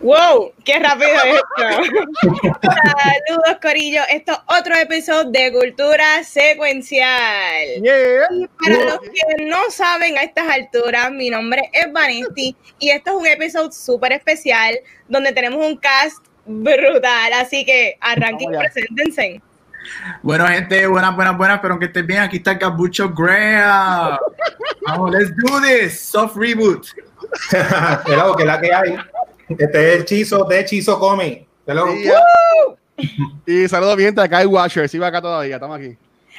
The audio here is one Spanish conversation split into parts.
¡Wow! ¡Qué rápido es esto! Saludos, Corillo. Esto es otro episodio de Cultura Secuencial. Y para los que no saben a estas alturas, mi nombre es Vanesti y esto es un episodio súper especial donde tenemos un cast brutal. Así que arranquen y preséntense. Bueno, gente, buenas, buenas, buenas, pero que estén bien, aquí está Gabucho Graham. Vamos, let's do this. Soft reboot. Hello, que la que hay. Este es el Chizo de Chizo Come. Y saludos bien, acá hay Watcher, va acá todavía, estamos aquí.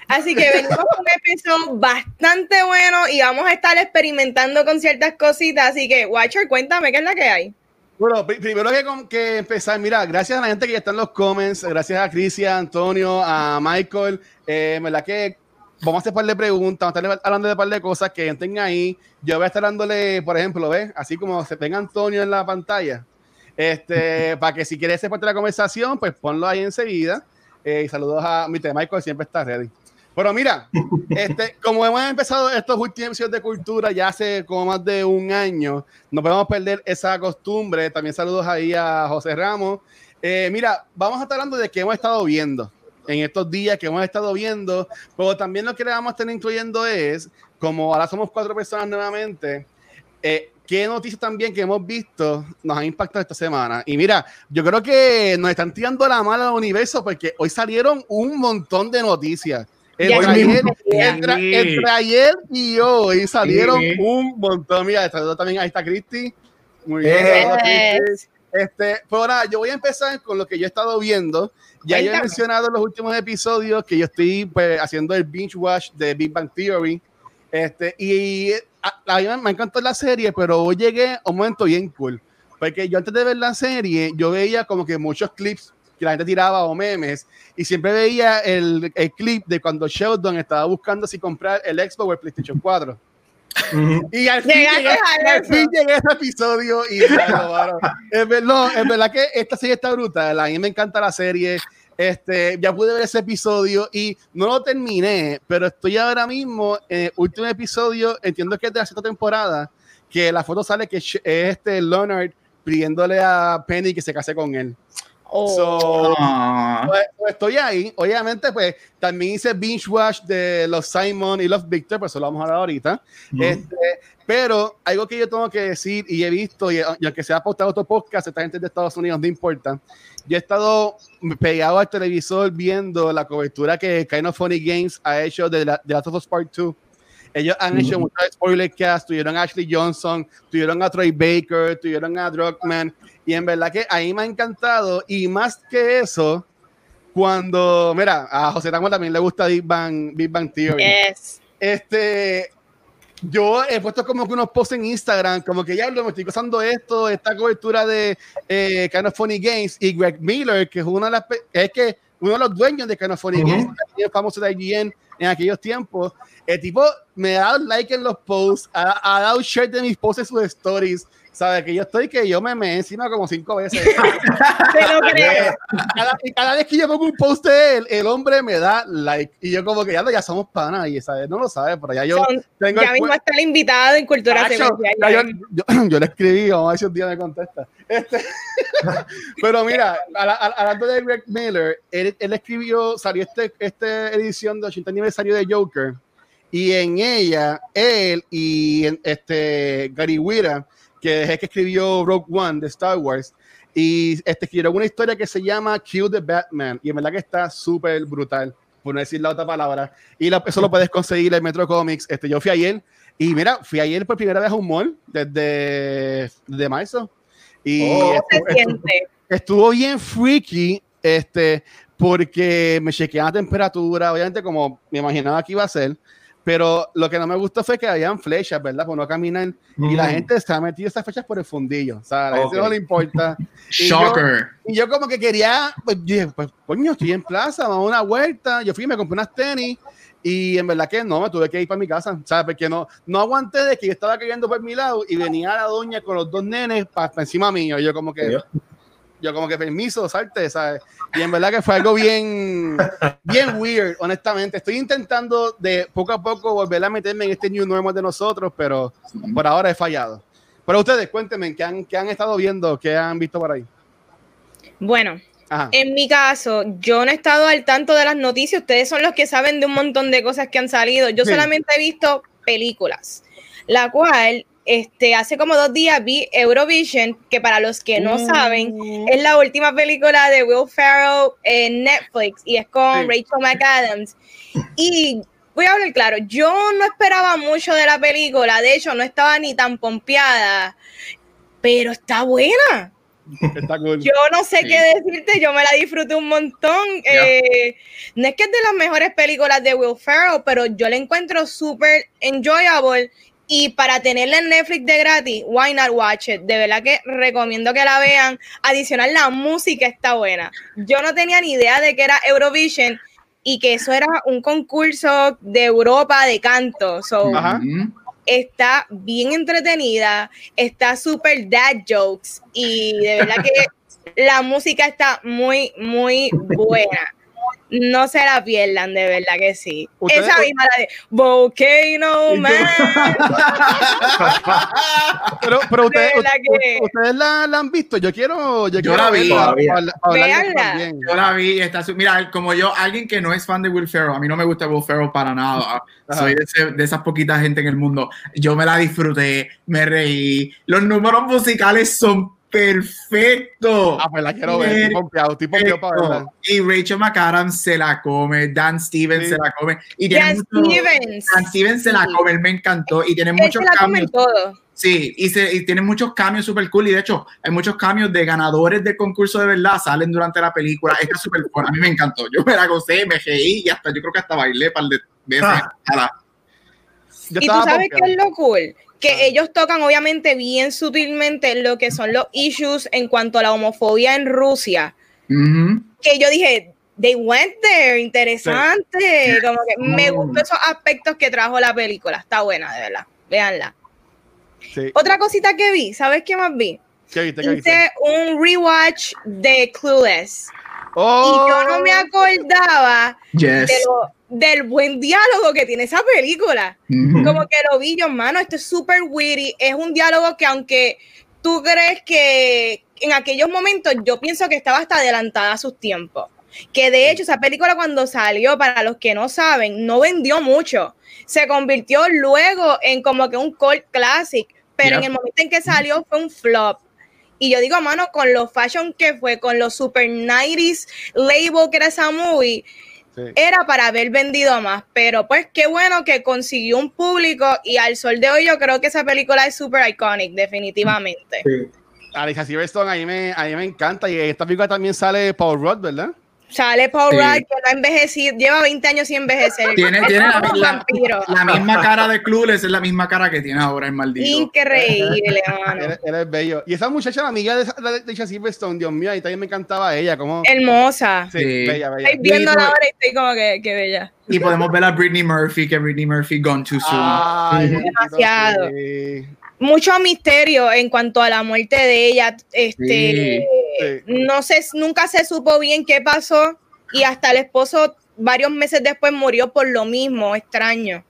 Así que venimos con un episodio bastante bueno y vamos a estar experimentando con ciertas cositas. Así que, Watcher, cuéntame qué es la que hay. Bueno, primero que, que empezar, mira, gracias a la gente que ya está en los comments, gracias a Cristian, Antonio, a Michael, eh, verdad que vamos a hacer un par de preguntas, vamos a estar hablando de un par de cosas que estén ahí. Yo voy a estar dándole, por ejemplo, ¿ves? Así como se tenga Antonio en la pantalla. Este, para que si quieres ser parte de la conversación, pues ponlo ahí enseguida. Eh, y saludos a mi tema, Michael, siempre está ready. Pero mira, este, como hemos empezado estos últimos episodios de cultura ya hace como más de un año, no podemos perder esa costumbre. También saludos ahí a José Ramos. Eh, mira, vamos a estar hablando de qué hemos estado viendo en estos días que hemos estado viendo, pero también lo que le vamos a estar incluyendo es, como ahora somos cuatro personas nuevamente, eh, qué noticias también que hemos visto nos han impactado esta semana. Y mira, yo creo que nos están tirando la mala al universo porque hoy salieron un montón de noticias. Entre ayer, y hoy salieron un montón. Mira, también ahí está Cristi. Muy bien. Este, pues ahora yo voy a empezar con lo que yo he estado viendo. Ya yo he mencionado en los últimos episodios que yo estoy pues, haciendo el binge watch de Big Bang Theory. Este, y a, mí me encantó la serie, pero hoy llegué a un momento bien cool. Porque yo antes de ver la serie, yo veía como que muchos clips que la gente tiraba o memes, y siempre veía el, el clip de cuando Sheldon estaba buscando si comprar el Xbox o el PlayStation 4. Y al fin, llegué, a ese episodio y bueno, es, verdad, es verdad que esta serie está brutal. A mí me encanta la serie. Este, ya pude ver ese episodio y no lo terminé, pero estoy ahora mismo en el último episodio. Entiendo que es de la sexta temporada. Que la foto sale que es este Leonard pidiéndole a Penny que se case con él. So, ah. pues, pues, estoy ahí. Obviamente, pues también hice binge watch de los Simon y los Victor, pues eso lo vamos a hablar ahorita. Este, pero algo que yo tengo que decir y he visto, y, aunque se ha postado otro podcast, esta gente de Estados Unidos no importa. Yo he estado pegado al televisor viendo la cobertura que Kind of Funny Games ha hecho de, la, de Last of Us Part 2. Ellos han hecho muchos spoiler cast, tuvieron a Ashley Johnson, tuvieron a Troy Baker, tuvieron a Druckmann y en verdad que ahí me ha encantado. Y más que eso, cuando, mira, a José Ramos también le gusta Big Bang, Big Bang Theory. Este, yo he puesto como que unos posts en Instagram, como que ya me estoy usando esto, esta cobertura de eh, Kind of Funny Games y Greg Miller, que es una de las, es que uno de los dueños de Kind of Funny Games, el famoso de IGN en aquellos tiempos, el tipo me ha dado like en los posts, ha, ha dado share de mis posts en sus stories, ¿Sabes? Que yo estoy que yo me me encima como cinco veces. Te lo creo. Cada, y cada vez que yo pongo un post de él, el hombre me da like. Y yo como que ya, ya somos panas y, ¿sabes? No lo sabe, pero ya yo tengo... Ya mismo está el invitado en Cultura yo, yo, le escribí, vamos a ver si un día me contesta. Este, pero mira, hablando de Greg Miller, él, él escribió, salió este, esta edición de 80 aniversario de Joker y en ella, él y este Gary Wira que es el que escribió Rogue One de Star Wars. Y este, escribió una historia que se llama Kill the Batman. Y en verdad que está súper brutal, por no decir la otra palabra. Y eso lo puedes conseguir en Metro Comics. Este, yo fui ayer. Y mira, fui ayer por primera vez a un mall desde, de marzo. Y oh, estuvo, estuvo, bien freaky, este, porque me chequeé la temperatura, obviamente como me imaginaba que iba a ser. Pero lo que no me gustó fue que habían flechas, ¿verdad? Por no caminar. Y la gente se ha metido esas flechas por el fundillo. O sea, a la gente no le importa. Shocker. y yo como que quería, pues dije, pues coño, estoy en plaza, vamos a una vuelta. Yo fui y me compré unas tenis. Y en verdad que no, me tuve que ir para mi casa, ¿sabes? Porque no, no aguanté de que yo estaba cayendo por mi lado y venía la doña con los dos nenes para encima mío. Y yo como que, yo como que permiso, salte, ¿sabes? Y en verdad que fue algo bien, bien weird, honestamente. Estoy intentando de poco a poco volver a meterme en este new normal de nosotros, pero por ahora he fallado. Pero ustedes, cuéntenme, ¿qué han, qué han estado viendo? ¿Qué han visto por ahí? Bueno, en mi caso, yo no he estado al tanto de las noticias. Ustedes son los que saben de un montón de cosas que han salido. Yo solamente he visto películas, la cual este, hace como dos días vi Eurovision, que para los que no saben, mm. es la última película de Will Ferrell en Netflix y es con Rachel McAdams. Y voy a hablar claro, yo no esperaba mucho de la película, de hecho no estaba ni tan pompeada, pero está buena. Yo no sé qué decirte, yo me la disfruté un montón. Eh, no es que es de las mejores películas de Will Ferrell, pero yo la encuentro súper enjoyable. Y para tenerla en Netflix de gratis, why not watch it? De verdad que recomiendo que la vean. Adicional, la música está buena. Yo no tenía ni idea de que era Eurovision y que eso era un concurso de Europa de canto. So, está bien entretenida, está súper dad jokes y de verdad que la música está muy, muy buena. No se la pierdan, de verdad que sí. Esa misma la de Volcano Man. pero, pero ustedes, ustedes la, la, han visto. Yo quiero. Yo, yo la vi. Yo la vi. Está, mira, como yo, alguien que no es fan de Will Ferrell, a mí no me gusta Will Ferrell para nada. Soy de, de, esas poquitas gente en el mundo. Yo me la disfruté, me reí. Los números musicales son perfecto. Ah, pues la quiero ver, estoy estoy para verla. Y Rachel McAdams se la come, Dan Stevens se la come. Y Dan Stevens. Dan Stevens se la come, me encantó. Y tiene muchos cambios. Todo. Sí, y, se, y tiene muchos cambios súper cool. Y de hecho, hay muchos cambios de ganadores de concurso de verdad, salen durante la película. Está súper cool. A mí me encantó. Yo me la gocé, me reí y hasta yo creo que hasta bailé para el de ah. Y tú sabes qué es lo cool, que ellos tocan obviamente bien sutilmente lo que son los issues en cuanto a la homofobia en Rusia. Que yo dije, they went there, interesante. Como que me gustan esos aspectos que trajo la película. Está buena, de verdad. Véanla. Otra cosita que vi, ¿sabes qué más vi? ¿Qué viste, Hice un rewatch de Clueless. Y yo no me oh. acordaba de lo, del buen diálogo que tiene esa película. Como que lo vi yo, hermano, esto es súper witty. Es un diálogo que aunque tú crees que en aquellos momentos yo pienso que estaba hasta adelantada a sus tiempos. Que de hecho esa película cuando salió, para los que no saben, no vendió mucho. Se convirtió luego en como que un cult classic, pero en el momento en que salió fue un flop. Y yo digo, mano, con los fashion que fue, con los super 90s label que era esa movie, era para haber vendido más, pero pues qué bueno que consiguió un público y al sol de hoy yo creo que esa película es súper iconic, definitivamente. Sí. Alicia Silverstone a mí, me, a mí me encanta y esta película también sale Paul Rudd, ¿verdad? Sale Paul Rudd, que no ha envejecido, lleva 20 años sin envejecer. Tiene, tiene la, la, misma cara de Clueless, es la misma cara que tiene ahora el maldito. Increíble, mano. Él, es bello. Y esa muchacha, la amiga de, de, de Silverstone, Dios mío, y también me encantaba ella. Como... Hermosa. Sí, bella, bella. Estoy viéndola ahora y estoy como que, que, bella. Y podemos ver a Britney Murphy, que Britney Murphy gone too soon. Ay, Demasiado. Mucho misterio en cuanto a la muerte de ella. Este no sé, nunca se supo bien qué pasó y hasta el esposo varios meses después murió por lo mismo, extraño.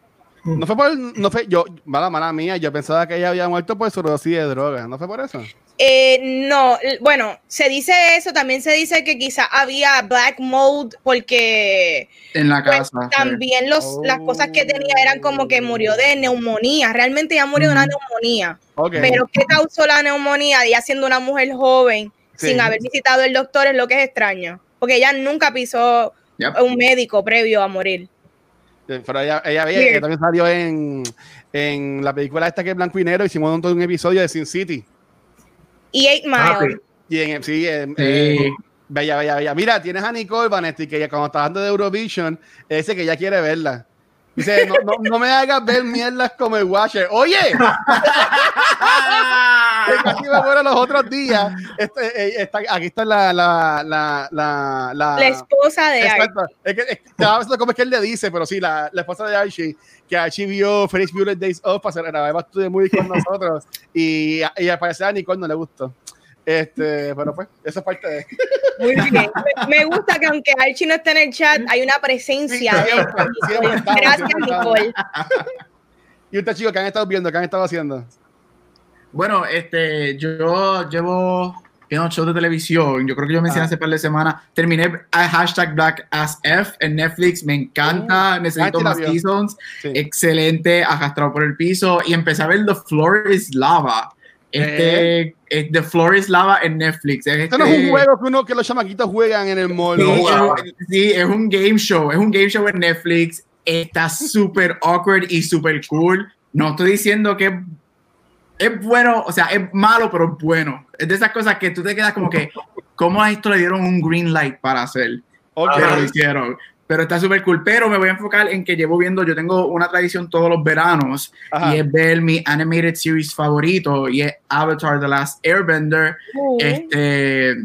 No fue por, no fue, yo, mala, mala mía, yo pensaba que ella había muerto por sobredosis de droga, ¿no fue por eso? Eh, no, bueno, se dice eso, también se dice que quizá había black mold porque en la pues, casa también los, las cosas que tenía eran como que murió de neumonía, realmente ya murió de una neumonía. Pero ¿qué causó la neumonía? Ya siendo una mujer joven, sin haber visitado el doctor es lo que es extraño, porque ella nunca pisó un médico previo a morir. Pero ella, ella, también salió en, en, la película esta que es Blanco y Negro, hicimos un, un episodio de Sin City. Y Eight ah, Mile. Y en, sí, eh, bella, bella, bella. Mira, tienes a Nicole Vanetti, que ya cuando está hablando de Eurovision, ese que ya quiere verla. Dice, no, no, no, me hagas ver mierdas como el Watcher. Oye, casi me muero los otros días. Este, eh, está, aquí está la la, la, la, la, esposa de Archie. Es que, es, es, cómo es que él le dice, pero sí, la, la esposa de Archie, que Archie vio Feliz Violet Days Off para grabar de muy con nosotros. Y, y al parecer a Nicole no le gustó. Este, pero pues, esa es parte de. Muy bien. Me, gusta que aunque Archie no esté en el chat, hay una presencia. Gracias, Nicole. ¿Y usted, chicos, qué han estado viendo? ¿Qué han estado haciendo? Bueno, este, yo llevo viendo shows de televisión. Yo creo que yo mencioné ah. hace par de semanas. Terminé a hashtag Black as F en Netflix. Me encanta. Uh, necesito más seasons. Excelente. Arrastrado por el piso. Y empecé a ver The Floor is Lava. Este, eh, The Floor is Lava en Netflix. Esto no es un este juego que, uno, que los chamaquitos juegan en el mall. Sí, es, un game show. Es un game show en Netflix. Está súper awkward y súper cool. No estoy diciendo que es bueno, o sea, es malo, pero es bueno. Es de esas cosas que tú te quedas como que, ¿cómo a esto le dieron un green light para hacer? Pero lo hicieron pero está súper cool. Pero me voy a enfocar en que llevo viendo, yo tengo una tradición todos los veranos y es ver mi animated series favorito y es Avatar The Last Airbender. Este,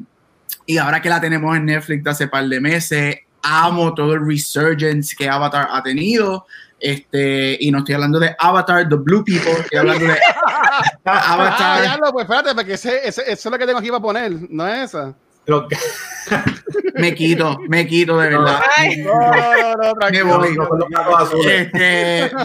y ahora que la tenemos en Netflix de hace par de meses, amo todo el resurgence que Avatar ha tenido. Este, y no estoy hablando de Avatar, The Blue People, estoy hablando de Avatar. Ah, pues espérate, porque ese, ese, eso es lo que tengo aquí para poner, no es esa. me quito, me quito de verdad.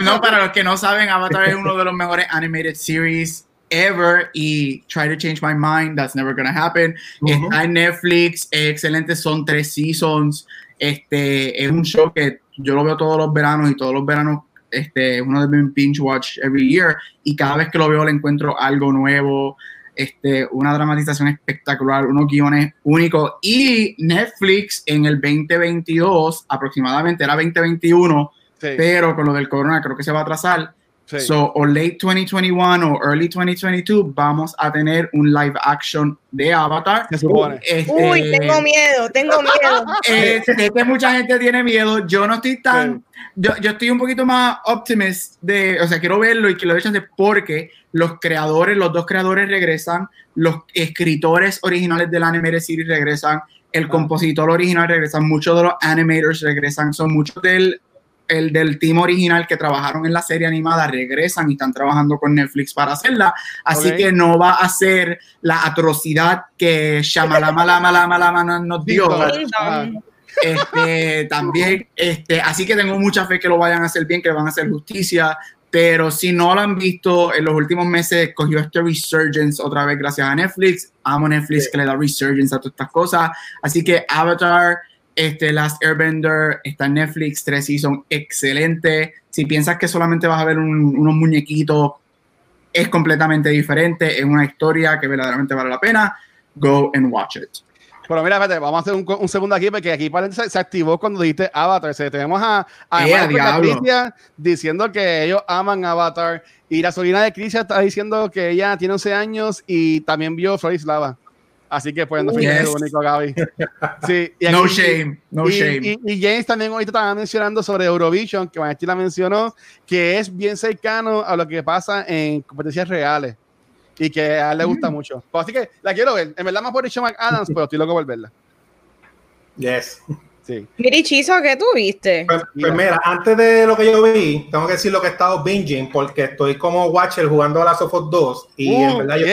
no, para los que no saben, Avatar es uno de los mejores animated series ever y Try to Change My Mind, that's never gonna happen. Está en Netflix, es excelente, son tres seasons. Este es un show que yo lo veo todos los veranos y todos los veranos este, es uno de mis binge watch every year y cada vez que lo veo le encuentro algo nuevo este, una dramatización espectacular, unos guiones únicos. Y Netflix en el 2022, aproximadamente era 2021, pero con lo del corona creo que se va a atrasar. So, o late 2021 o early 2022 vamos a tener un live action de Avatar. Este, Uy, tengo miedo, tengo miedo. Este, que mucha gente tiene miedo. Yo no estoy tan. Yo, yo, estoy un poquito más optimist de. O sea, quiero verlo y que lo echen de porque los creadores, los dos creadores regresan, los escritores originales del anime series regresan, el ah. compositor original regresan, muchos de los animators regresan, son muchos del el del team original que trabajaron en la serie animada regresan y están trabajando con Netflix para hacerla. Así que no va a ser la atrocidad que Shamalama Lama Lama Lama nos dio. Este, también, este, así que tengo mucha fe que lo vayan a hacer bien, que van a hacer justicia. Pero si no lo han visto, en los últimos meses cogió este resurgence otra vez gracias a Netflix. Amo Netflix que le da resurgence a todas estas cosas. Así que Avatar este Last Airbender está en Netflix, tres son excelente. Si piensas que solamente vas a ver unos muñequitos, es completamente diferente. Es una historia que verdaderamente vale la pena. Go and watch it. Pero mira, vamos a hacer un, segundo aquí, porque aquí se, se, activó cuando dijiste Avatar. tenemos a, a, eh, diciendo que ellos aman Avatar. Y la sobrina de Cristian está diciendo que ella tiene 11 años y también vio Floris Lava. Así que pues no fue yes. único, Gaby. Sí, no shame, no shame. Y, James también ahorita estaba mencionando sobre Eurovision, que Vanesti la mencionó, que es bien cercano a lo que pasa en competencias reales y que a él le gusta mm. mucho. Pues, así que la quiero ver. En verdad más por Richard McAdams, pero estoy loco por verla. Yes. Sí. Mirichizo, ¿qué tú viste? Pues, pues, mira, antes de lo que yo vi, tengo que decir lo que he estado binging, porque estoy como Watcher jugando a Last of Us 2 y en uh, verdad yo,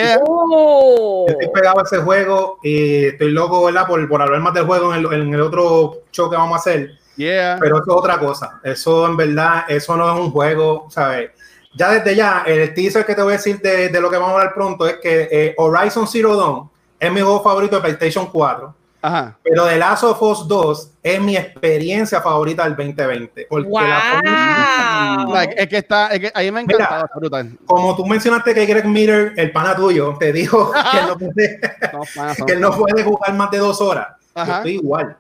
estoy, pegado a ese juego y estoy loco, ¿verdad? Por, por hablar más del juego en el, en el otro show que vamos a hacer. Pero eso es otra cosa. Eso en verdad, eso no es un juego, ¿sabes? Ya desde ya, el teaser que te voy a decir de, de lo que vamos a hablar pronto es que eh, Horizon Zero Dawn es mi juego favorito de PlayStation 4 pero The Last of Us 2 es mi experiencia favorita del 2020. Porque wow. es que está, es que ahí me ha encantado. como tú mencionaste que Greg Miller, el pana tuyo, te dijo que, no puede, que no puede jugar más de dos horas. Yo estoy igual.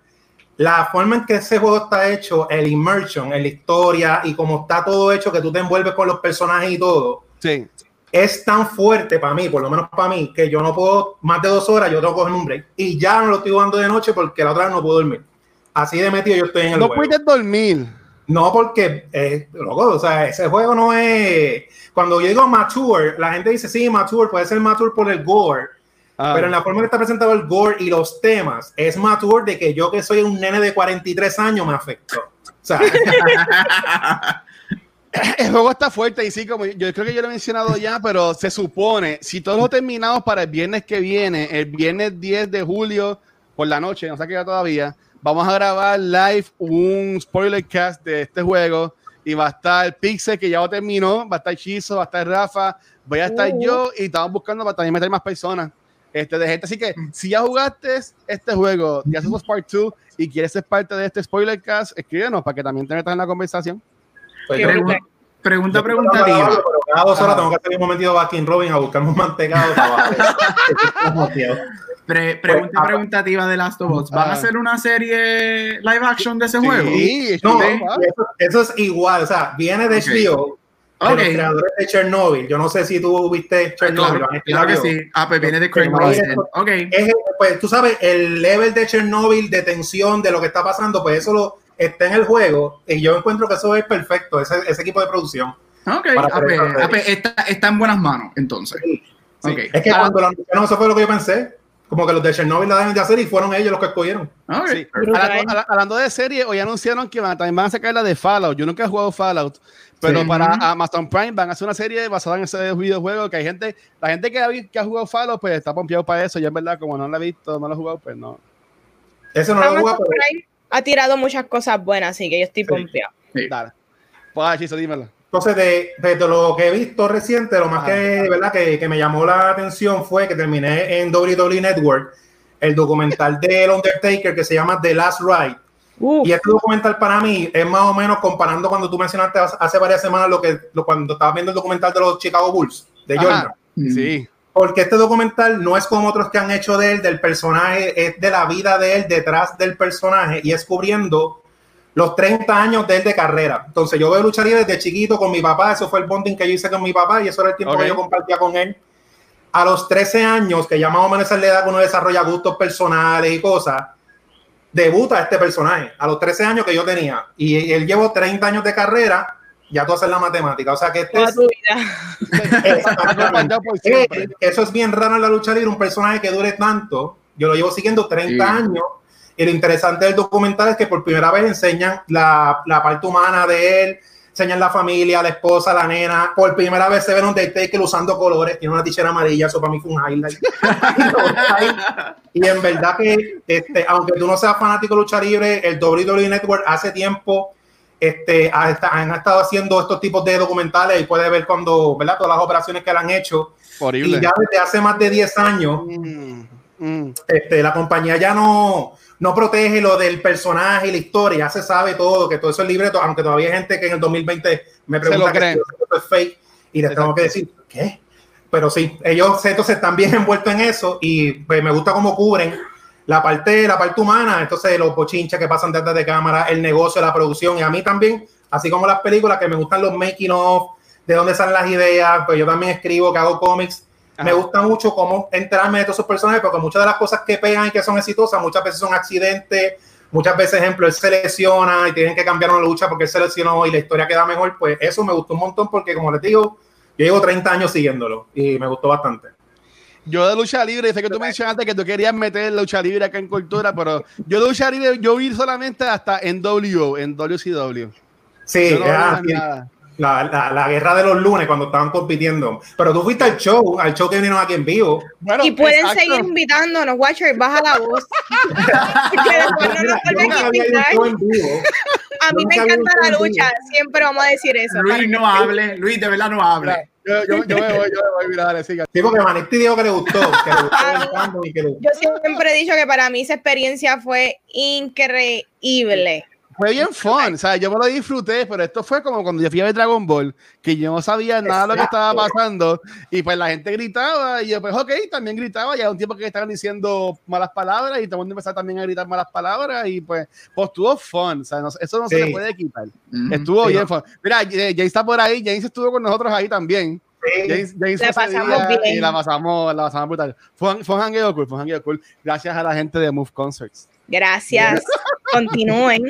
La forma en que ese juego está hecho, el immersion, en la historia y como está todo hecho, que tú te envuelves con los personajes y todo. Sí es tan fuerte para mí, por lo menos para mí, que yo no puedo más de dos horas, yo tengo que coger un break. Y ya no lo estoy jugando de noche porque la otra vez no puedo dormir. Así de metido yo estoy en el No puedes dormir. No, porque, eh, loco, o sea, ese juego no es. Cuando yo digo mature, la gente dice, sí, mature, puede ser mature por el gore. Ah. Pero en la forma que está presentado el gore y los temas, es mature de que yo, que soy un nene de 43 años, me afectó. O sea. el juego está fuerte y sí, como yo creo que yo lo he mencionado ya, pero se supone, si todos lo terminamos para el viernes que viene, el viernes 10 de julio por la noche, no sé qué todavía, vamos a grabar live un spoiler cast de este juego y va a estar Pixel que ya lo terminó, va a estar Chizo, va a estar Rafa, voy a estar uh. yo y estamos buscando para también meter más personas este, de gente. Así que si ya jugaste este juego, ya haces Part 2 y quieres ser parte de este spoiler cast, escríbenos para que también te metas en la conversación. Pues pregunta, pregunta, Pero cada dos horas tengo que hacer un momentito Backing Robin a buscar un mantecado pregunta pues, preguntativa de Last of Us. ¿Van a hacer una serie live action de ese juego? Sí, no, eso, es igual. O sea, viene de okay. HBO. Okay. los creadores de Chernobyl. Yo no sé si tú viste Chernobyl. Claro, que sí. Ah, pues viene de Craig Ok. pues tú sabes, el level de Chernobyl, de tensión, de lo que está pasando, pues eso lo, está en el juego. Y yo encuentro que eso es perfecto, ese, ese equipo de producción. Ok. Ah, pues, ah, pues, está, está, en buenas manos, entonces. Sí. Okay. Es que cuando lo anunciaron, eso fue lo que yo pensé como que los de Chernobyl la deben de hacer y fueron ellos los que escogieron. hablando, de serie, hoy anunciaron que también van a sacar la de Fallout. Yo nunca he jugado Fallout, pero para Amazon Prime van a hacer una serie basada en ese videojuego que hay gente, la gente que ha, que ha jugado Fallout, pues está pompeado para eso. Yo en verdad, como no lo he visto, no lo he jugado, pues no. Eso no lo he jugado. Ha tirado muchas cosas buenas, así que yo estoy pompeado. Dale. Pues, Chiso, dímelo. Entonces, de, de, lo que he visto reciente, lo más que, ¿verdad? Que, que, me llamó la atención fue que terminé en WWE Network el documental del Undertaker que se llama The Last Ride. Y este documental para mí es más o menos comparando cuando tú mencionaste hace varias semanas lo que lo, cuando estabas viendo el documental de los Chicago Bulls, de Jordan. Sí. Porque este documental no es como otros que han hecho de él, del personaje, es de la vida de él detrás del personaje y es cubriendo los 30 años de él de carrera. Entonces yo veo lucharía desde chiquito con mi papá, eso fue el bonding que yo hice con mi papá y eso era el tiempo que yo compartía con él. A los 13 años, que ya más o menos es la edad que uno desarrolla gustos personales y cosas, debuta este personaje a los 13 años que yo tenía. Y él llevó 30 años de carrera, ya tú haces la matemática. O sea que este es, eso es bien raro en la lucha libre, un personaje que dure tanto. Yo lo llevo siguiendo 30 años y lo interesante del documental es que por primera vez enseñan la, la parte humana de él, enseñan la familia, la esposa, la nena. Por primera vez se ven un Undertaker usando colores, tiene una tichera amarilla, eso para mí fue un highlight. y en verdad que, este, aunque tú no seas fanático de lucha libre, el WWE Network hace tiempo este, han estado haciendo estos tipos de documentales y puede ver cuando, ¿verdad? Todas las operaciones que le han hecho. Horrible. Y ya desde hace más de 10 años, mm, mm. Este, la compañía ya no, no protege lo del personaje y la historia, ya se sabe todo, que todo eso es libre, aunque todavía hay gente que en el 2020 me pregunta que esto es fake y les tengo que decir, ¿qué? Pero sí, ellos entonces están bien envueltos en eso y pues, me gusta cómo cubren la parte, la parte humana, entonces los bochinches que pasan detrás de cámara, el negocio, la producción y a mí también, así como las películas que me gustan los making of, de dónde salen las ideas, pues yo también escribo, que hago cómics, me gusta mucho cómo enterarme de todos esos personajes, porque muchas de las cosas que pegan y que son exitosas, muchas veces son accidentes, muchas veces, ejemplo, él se lesiona y tienen que cambiar una lucha porque él se lesionó y la historia queda mejor, pues eso me gustó un montón porque, como les digo, yo llevo 30 años siguiéndolo y me gustó bastante. Yo de lucha libre, sé que tú mencionaste que tú querías meter lucha libre acá en cultura, pero yo de lucha libre, yo vi solamente hasta en W, en WCW. Sí, no la, la, guerra de los lunes cuando estaban compitiendo. Pero tú fuiste al show, al show que vinieron aquí en vivo. y pueden seguir invitándonos, Watcher, baja la voz. A mí me encanta la lucha, siempre vamos a decir eso. Luis no hable, Luis de verdad no hable. Yo, yo, yo me voy, yo me voy, mira, siga. Sí, porque Manetti dijo que le gustó. Que le gustó y que le gustó. Yo siempre he dicho que para mí esa experiencia fue increíble fue bien fun, o sea, yo me lo disfruté, pero esto fue como cuando yo fui a ver Dragon Ball, que yo no sabía nada de lo que estaba pasando, y pues la gente gritaba, y yo pues ok, también gritaba, y un tiempo que estaban diciendo malas palabras, y todo el mundo empezaba también a gritar malas palabras, y pues, pues estuvo fun, o sea, eso no se le puede quitar, estuvo bien fun. Mira, James está por ahí, James estuvo con nosotros ahí también. James, James la pasamos bien. Y la pasamos, la pasamos brutal. Fue, fue un hangueo cool, fue un hangueo cool. Gracias a la gente de Move Concerts. Gracias. continúen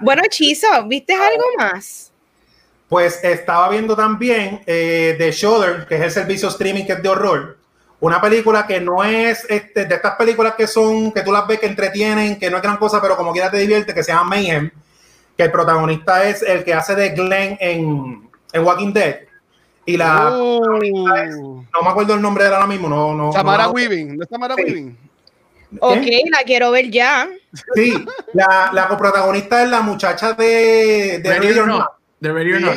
bueno, Chizo, ¿viste algo más? Pues estaba viendo también eh, The Shudder, que es el servicio streaming que es de horror. Una película que no es este, de estas películas que son, que tú las ves que entretienen, que no es gran cosa, pero como quiera te divierte, que se llama Mayhem, que el protagonista es el que hace de Glenn en, en Walking Dead. Y la oh. no me acuerdo el nombre de ahora mismo, no, no. Tamara Weaving, ¿no es Tamara Weaving? Ok, la quiero ver ya. Sí, la, la coprotagonista es la muchacha de, de Radio No. De Radio No.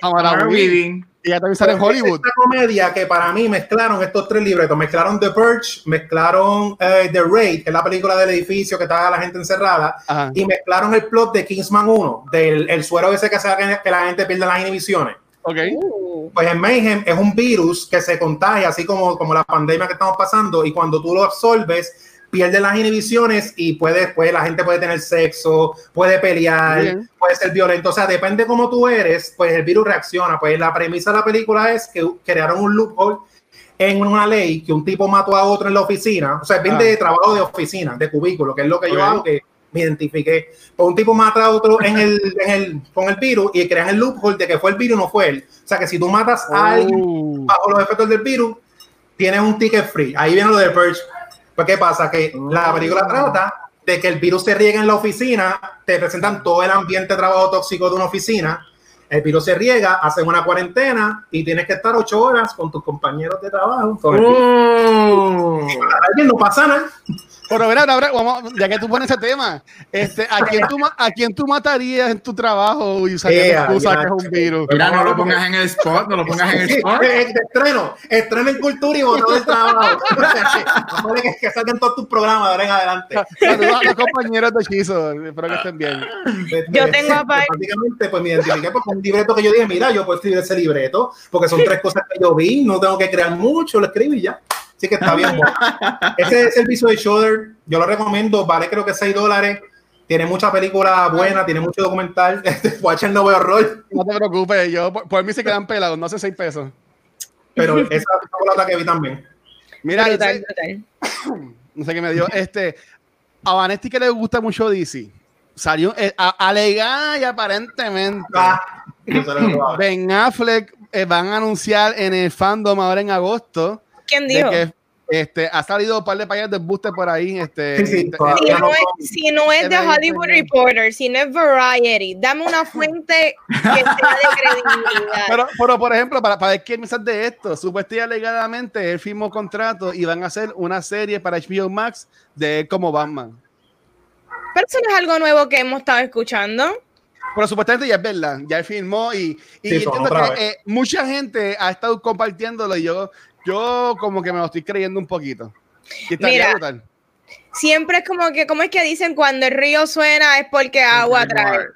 Tamara Weaving. Y ya también sale en Hollywood. Esta comedia que para mí mezclaron estos tres libretos. Mezclaron The Purge, mezclaron eh, The Raid, que es la película del edificio que está la gente encerrada, y mezclaron el plot de Kingsman 1, del el suero ese que hace que la gente pierde las inhibiciones. Okay. Uh. Pues el Mayhem es un virus que se contagia, así como, como la pandemia que estamos pasando, y cuando tú lo absorbes, pierde las inhibiciones y puede, pues, la gente puede tener sexo, puede pelear, puede ser violento. O sea, depende cómo tú eres, pues el virus reacciona. Pues la premisa de la película es que crearon un loophole en una ley que un tipo mató a otro en la oficina. O sea, es bien de ah. trabajo de oficina, de cubículo, que es lo que yo hago, que me identifiqué. Pues un tipo mata a otro en el, en el, con el virus y crean el loophole de que fue el virus, no fue él. O sea, que si tú matas a alguien oh. bajo los efectos del virus, tienes un ticket free. Ahí viene lo de Purge pues, ¿qué pasa? Que la película trata de que el virus se riega en la oficina, te presentan todo el ambiente de trabajo tóxico de una oficina, el virus se riega, hacen una cuarentena y tienes que estar ocho horas con tus compañeros de trabajo. Oh. no pasa nada. Pero verá, vamos, ya que tú pones ese tema, este, ¿a, quién tú, ¿a quién tú matarías en tu trabajo y usarías que es un virus? Mira, no lo pongas en el spot, no lo pongas en el spot. estreno, estreno en cultura y botado el trabajo. que, que saquen todos tus programas de ahora en adelante. Saludos a los compañeros de hechizo, espero que estén bien. Yo tengo aparte. Prácticamente, pues me identifiqué con un libreto que yo dije, mira, yo puedo escribir ese libreto, porque son tres cosas que yo vi, no tengo que crear mucho, lo escribo y ya. Así que está bien. Ese es el servicio de Shudder. Yo lo recomiendo. Vale, creo que 6 dólares. Tiene mucha película buena, tiene mucho documental. Watch el nuevo horror. No te preocupes, yo por, mí se quedan pelados, no hace 6 pesos. Pero esa es la que vi también. Mira, no sé qué me dio. Este, a Vanetti que le gusta mucho DC. Salió eh, alegada y aparentemente. Ah, ben Affleck eh, van a anunciar en el fandom ahora en agosto ¿Quién dijo? este, ha salido un par de páginas de booster por ahí. Este, si, no es, de Hollywood Reporter, si no es Variety, dame una fuente que sea de credibilidad. Pero, pero por ejemplo, para, para ver qué piensas de esto, supuestamente alegadamente él firmó contrato y van a hacer una serie para HBO Max de él como Batman. Pero eso no es algo nuevo que hemos estado escuchando. Pero supuestamente ya es verdad, ya él firmó y, y entiendo que eh, mucha gente ha estado compartiéndolo y yo yo como que me lo estoy creyendo un poquito. Mira, siempre es como que, ¿cómo es que dicen cuando el río suena es porque agua trae?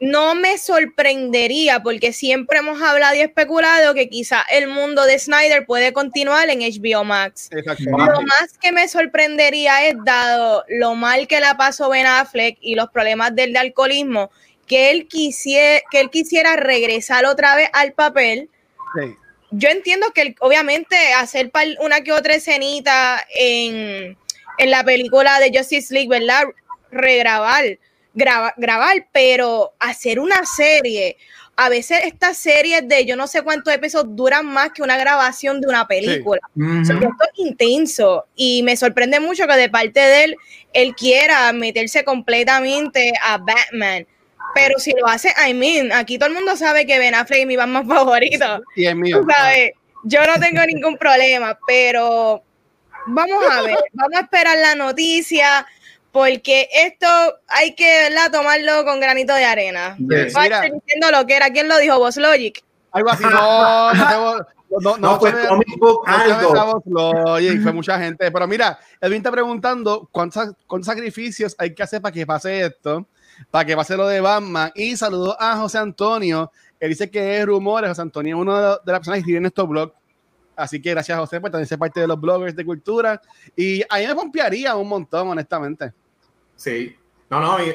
No me sorprendería porque siempre hemos hablado y especulado que quizá el mundo de Snyder puede continuar en HBO Max. Lo más que me sorprendería es, dado lo mal que la pasó Ben Affleck y los problemas del de alcoholismo, que él, quisiera, que él quisiera regresar otra vez al papel. Sí yo entiendo que obviamente hacer una que otra escenita en, la película de Justice League, ¿verdad? Regrabar, grabar, pero hacer una serie, a veces estas series de yo no sé cuántos episodios duran más que una grabación de una película. esto es intenso y me sorprende mucho que de parte de él, él quiera meterse completamente a Batman pero si lo hace, I mean, aquí todo el mundo sabe que Ben Affleck es mi más favorito. Y es mío. Yo no tengo ningún problema, pero vamos a ver, vamos a esperar la noticia, porque esto hay que tomarlo con granito de arena. Yes. diciendo lo que era. ¿Quién lo dijo? ¿Vos Logic? Algo así. No, no, no, no, fue algo. fue mucha gente. Pero mira, Edwin está preguntando cuántos, cuántos sacrificios hay que hacer para que pase esto para que pase lo de Batman. Y saludó a José Antonio. Él dice que es rumores. José Antonio es uno de, las personas que escriben estos blogs. Así que gracias José por también ser parte de los bloggers de cultura. Y a mí me pompearía un montón, honestamente. Sí. No, no, a mí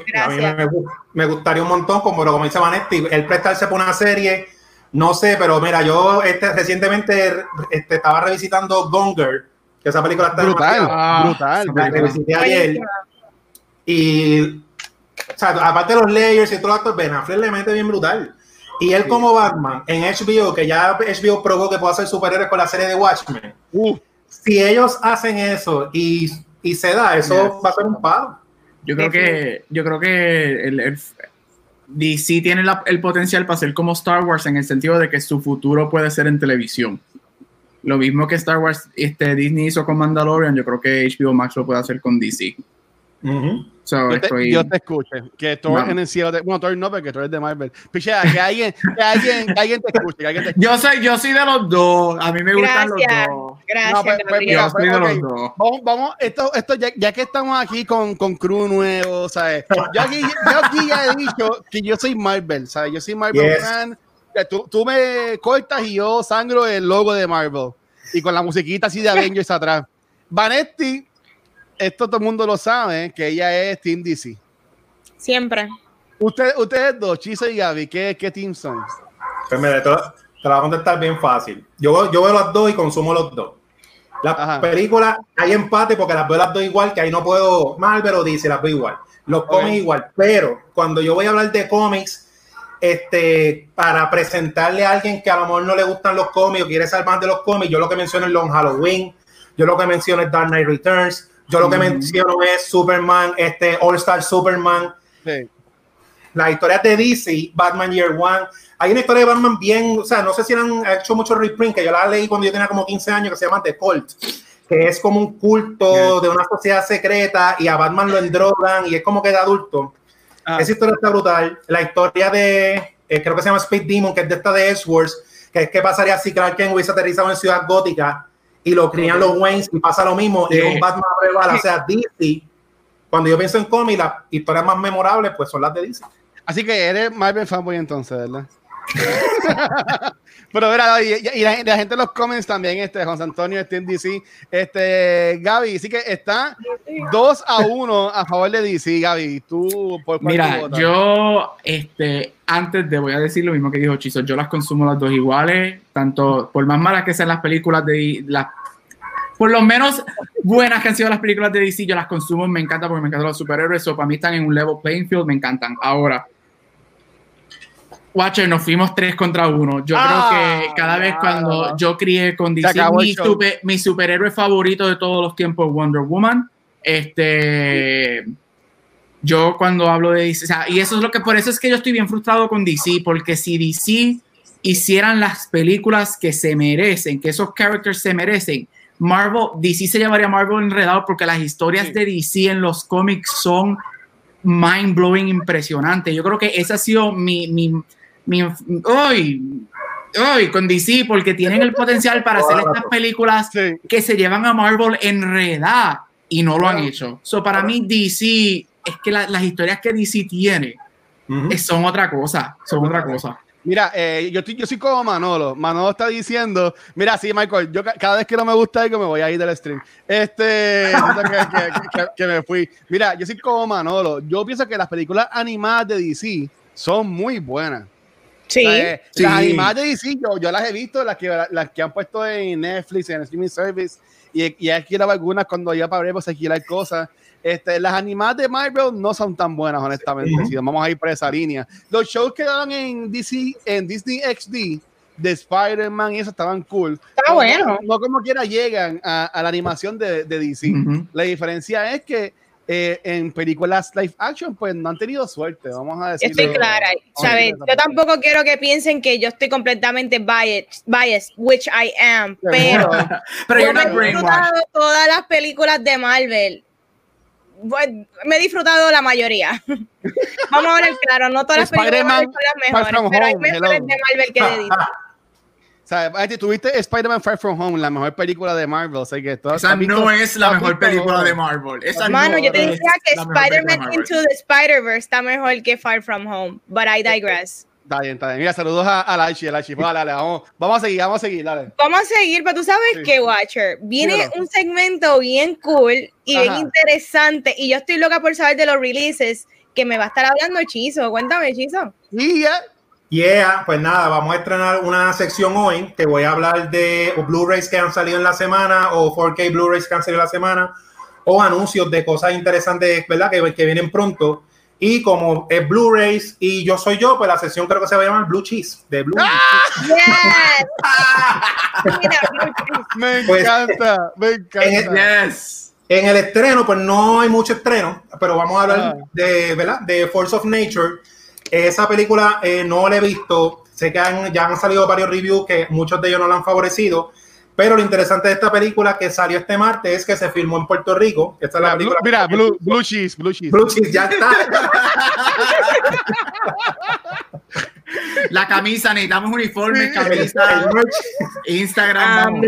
me, gustaría un montón, como lo dice Vanetti, el prestarse por una serie, no sé, pero mira, yo este, recientemente este, estaba revisitando Gonger, que esa película está brutal, ah, brutal. La revisité ayer. Y, o sea, aparte de los layers y todo esto, Ben Affleck le mete bien brutal. Y él como Batman en HBO, que ya HBO probó que puede hacer superhéroes con la serie de Watchmen. Si ellos hacen eso y, y se da, eso va a ser un palo. Yo creo que, yo creo que el, DC tiene el potencial para ser como Star Wars en el sentido de que su futuro puede ser en televisión. Lo mismo que Star Wars, este, Disney hizo con Mandalorian, yo creo que HBO Max lo puede hacer con DC yo, te, yo, te, escucho. Que Thor en el cielo de. Bueno, Thor no, porque Thor es de Marvel. Pichea, que alguien, que alguien, que alguien te escuche. Que alguien te Yo, soy, yo soy de los dos. A mí me gustan los dos. Gracias. No, pues, pues, yo soy de los dos. Vamos, vamos esto, esto ya, ya, que estamos aquí con, con crew nuevo, ¿sabes? Yo aquí, yo aquí ya he dicho que yo soy Marvel, ¿sabes? Yo soy Marvel fan. Tú, tú me cortas y yo sangro el logo de Marvel. Y con la musiquita así de Avengers atrás. Vanetti esto todo el mundo lo sabe, que ella es Team DC. Siempre. Usted, ustedes dos, Chisa y Gaby, ¿qué, qué team son? Pues mira, te, te, voy a contestar bien fácil. Yo, yo veo las dos y consumo los dos. Las películas hay empate porque las veo las dos igual, que ahí no puedo Marvel o DC, las veo igual. Los cómics igual. Pero cuando yo voy a hablar de cómics, este, para presentarle a alguien que a lo mejor no le gustan los cómics o quiere saber más de los cómics, yo lo que menciono es Long Halloween, yo lo que menciono es Dark Knight Returns, yo lo que menciono es Superman, este All Star Superman. Sí. Las historias de DC, Batman Year One. Hay una historia de Batman bien, o sea, no sé si han hecho mucho reprint, que yo la leí cuando yo tenía como 15 años, que se llama The Cult, que es como un culto de una sociedad secreta y a Batman lo endrogan y es como que de adulto. Ah. Esa historia está brutal. La historia de, eh, creo que se llama Speed Demon, que es de esta de Edgeworth, que es que pasaría si Clark Kent hubiese aterrizado en Ciudad Gótica y lo crían los Waynes y pasa lo mismo. Y con Batman a o sea, DC. Cuando yo pienso en cómics, las historias más memorables pues son las de DC. Así que eres Marvel fanboy entonces, ¿verdad? Pero mira, y, la, gente en los comments también, este, José Antonio, este en DC, este, Gaby, así que está 2 a 1 a favor de DC, Gaby, tú por Mira, yo, este, antes de voy a decir lo mismo que dijo Chizo, yo las consumo las dos iguales, tanto por más malas que sean las películas de las por lo menos buenas que han sido las películas de DC, yo las consumo, me encanta porque me encantan los superhéroes, o para mí están en un level playing field, me encantan. Ahora, Watcher, nos fuimos tres contra uno. Yo creo que ah, cada vez cuando yo crié con DC, mi, superhéroe favorito de todos los tiempos, Wonder Woman. Este, yo cuando hablo de DC, y eso es lo que, por eso es que yo estoy bien frustrado con DC, porque si DC hicieran las películas que se merecen, que esos characters se merecen, Marvel, DC se llamaría Marvel enredado porque las historias de DC en los cómics son mind blowing, impresionantes. Yo creo que esa ha sido mi, mi hoy, hoy con DC, porque tienen el potencial para hacer estas películas que se llevan a Marvel enredada y no lo han hecho. So, para mí, DC, es que las historias que DC tiene son otra cosa, son otra cosa. Mira, eh, yo, yo soy como Manolo. Manolo está diciendo, mira, sí, Michael, yo cada vez que no me gusta algo me voy a ir del stream. Este, que, me fui. Mira, yo soy como Manolo. Yo pienso que las películas animadas de DC son muy buenas. Sí. Las animadas de DC, yo, las he visto, las que, las que han puesto en Netflix, en streaming service, y, y he alquilado algunas cuando ya para pues alquilar cosas. Este, las animadas de Marvel no son tan buenas, honestamente, si vamos a ir por esa línea. Los shows que daban en DC, en Disney XD, de Spider-Man y eso estaban cool. Está bueno. No, como quiera llegan a, la animación de, de DC. La diferencia es que eh, en películas live action, pues no han tenido suerte, vamos a decir. Estoy clara, ¿sabes? Yo tampoco quiero que piensen que yo estoy completamente biased, biased which I am, pero, pero yo me he disfrutado todas las películas de Marvel. Me he disfrutado la mayoría. Vamos a ver claro, no todas las películas son las mejores, pero hay mejores de Marvel que de Disney. O sea, tuviste Spider-Man Far From Home, la mejor película de Marvel. O sea, que Esa no es la mejor película de Marvel. Esa Mano, yo te decía que Spider-Man Into the Spider-Verse está mejor que Far From Home, but I digress. Está bien, está bien. Mira, saludos a, a Lachi, a Lachi. Dale, dale, vamos, vamos a seguir, vamos a seguir, dale. Vamos a seguir, pero tú sabes que, Watcher, viene un segmento bien cool y bien interesante, y yo estoy loca por saber de los releases que me va a estar hablando Chizo. Cuéntame, Chizo. Sí, ya. Yeah, pues nada, vamos a estrenar una sección hoy que voy a hablar de Blu-rays que han salido en la semana o 4K Blu-rays que han salido en la semana o anuncios de cosas interesantes, ¿verdad? Que, que vienen pronto. Y como es Blu-rays y yo soy yo, pues la sesión creo que se va a llamar Blue Cheese, de Blue me pues, encanta, me encanta. En el, estreno, pues no hay mucho estreno, pero vamos a hablar ah. de, ¿verdad? De Force of Nature. Esa película eh, no la he visto. Sé que ya han salido varios reviews que muchos de ellos no la han favorecido. Pero lo interesante de esta película que salió este martes es que se filmó en Puerto Rico. Esta es la película mira, Blue, Blue, Cheese, Blue Cheese. Blue Cheese, ya está. la camisa, necesitamos uniforme, camisa, Instagram.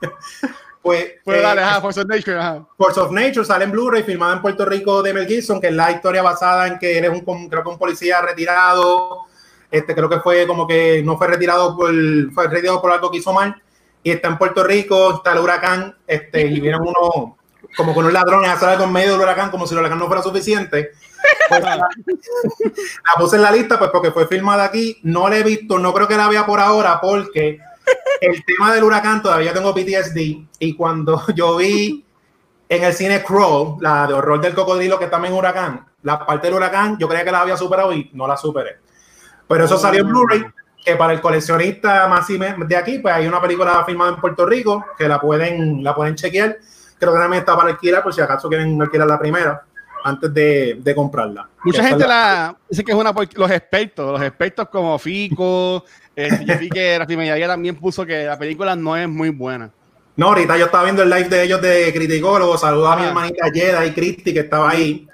pues, pues dale, eh, Force of Nature. Force of Nature sale en Blu-ray, filmada en Puerto Rico de Mel Gibson, que es la historia basada en que él es un, creo que un policía retirado este, creo que fue como que no fue retirado por, fue retirado por algo que hizo mal. Y está en Puerto Rico, está el huracán, este, y vienen uno como con un ladrón a hacer algo en medio del huracán, como si el huracán no fuera suficiente. Pues, la, puse en la lista, pues porque fue filmada aquí. No la he visto, no creo que la vea por ahora, porque el tema del huracán todavía tengo PTSD. Y cuando yo vi en el cine Crawl, la de horror del cocodrilo que también huracán, la parte del huracán, yo creía que la había superado y no la superé. Pero eso salió en Blu-ray, que para el coleccionista más de aquí, pues hay una película filmada en Puerto Rico que la pueden, la pueden chequear. Creo que también está para alquilar, por si acaso quieren alquilar la primera antes de, de comprarla. Mucha gente la, dice que es una los expertos, los expertos como Fico, eh, yo vi que Rafi también puso que la película no es muy buena. No, ahorita yo estaba viendo el live de ellos de Criticólogos, saludos a mi hermanita Yeda y Cristi que estaba ahí.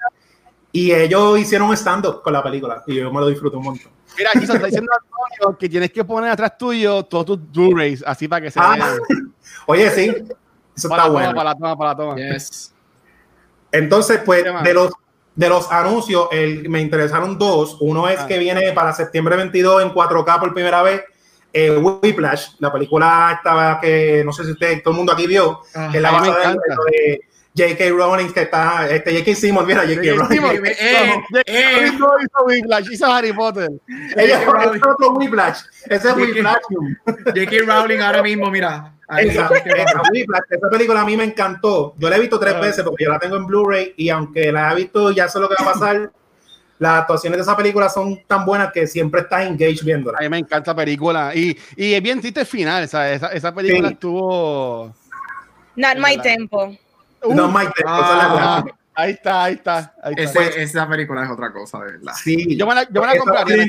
Y ellos hicieron un stand-up con la película y yo me lo disfruto un montón. Mira, aquí se está diciendo Antonio que tienes que poner atrás tuyo todos tus Blu-rays, así para que se ah, Oye, sí, eso está bueno. Para la toma, para la toma. Yes. Entonces, pues, de los, de los anuncios, el, me interesaron dos. Uno es ah. que viene para septiembre 22 en 4K por primera vez. Eh, Whiplash, la película estaba que no sé si usted, todo el mundo aquí vio, ah, que es la base de, J.K. Rowling que está, este J.K. Simmons, mira, J.K. Rowling. Eh, eh, hizo Whiplash, hizo Harry Potter. Ella es otro Whiplash, ese es Whiplash. J.K. Rowling ahora mismo, mira. Esa, esa, película a mí me encantó. Yo la he visto tres ah. veces porque yo la tengo en Blu-ray y aunque la he visto ya sé lo que va a pasar. las actuaciones de esa película son tan buenas que siempre estás engaged viéndola. A mí me encanta la película y, y es bien triste el final. Esa, esa película estuvo. Not my tempo. No, Mike, ah, ahí está, ahí está. Ahí está. esa película es otra cosa, de verdad. Sí, yo me la, yo me la compraría.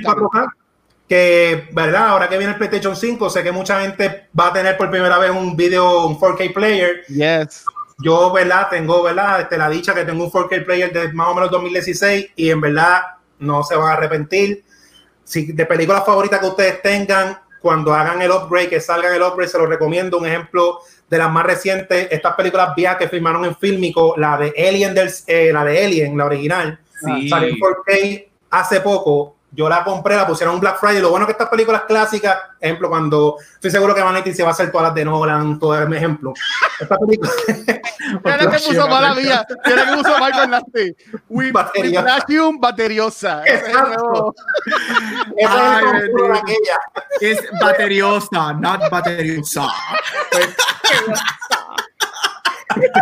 Que, ¿verdad? Ahora que viene el PlayStation 5, sé que mucha gente va a tener por primera vez un video, un 4K player. Yes. Yo, ¿verdad? Tengo, ¿verdad? Este, la dicha que tengo un 4K player de más o menos 2016 y en verdad no se van a arrepentir. Si de películas favoritas que ustedes tengan, cuando hagan el upgrade, que salgan el upgrade, se los recomiendo. Un ejemplo de las más recientes, estas películas viejas que filmaron en Filmico, la de Alien, del, eh, la de Alien, la original, salió en 4K hace poco. Yo la compré, la pusieron en Black Friday. Lo bueno que estas películas clásicas, ejemplo, cuando estoy seguro que Vanity se va a hacer todas las de Nolan, todo el ejemplo. Esta película. Mira que puso mala mía. Mira que puso Michael Nasty. Bateriosa. bateriosa. Exacto. es, es bateriosa, not bateriosa.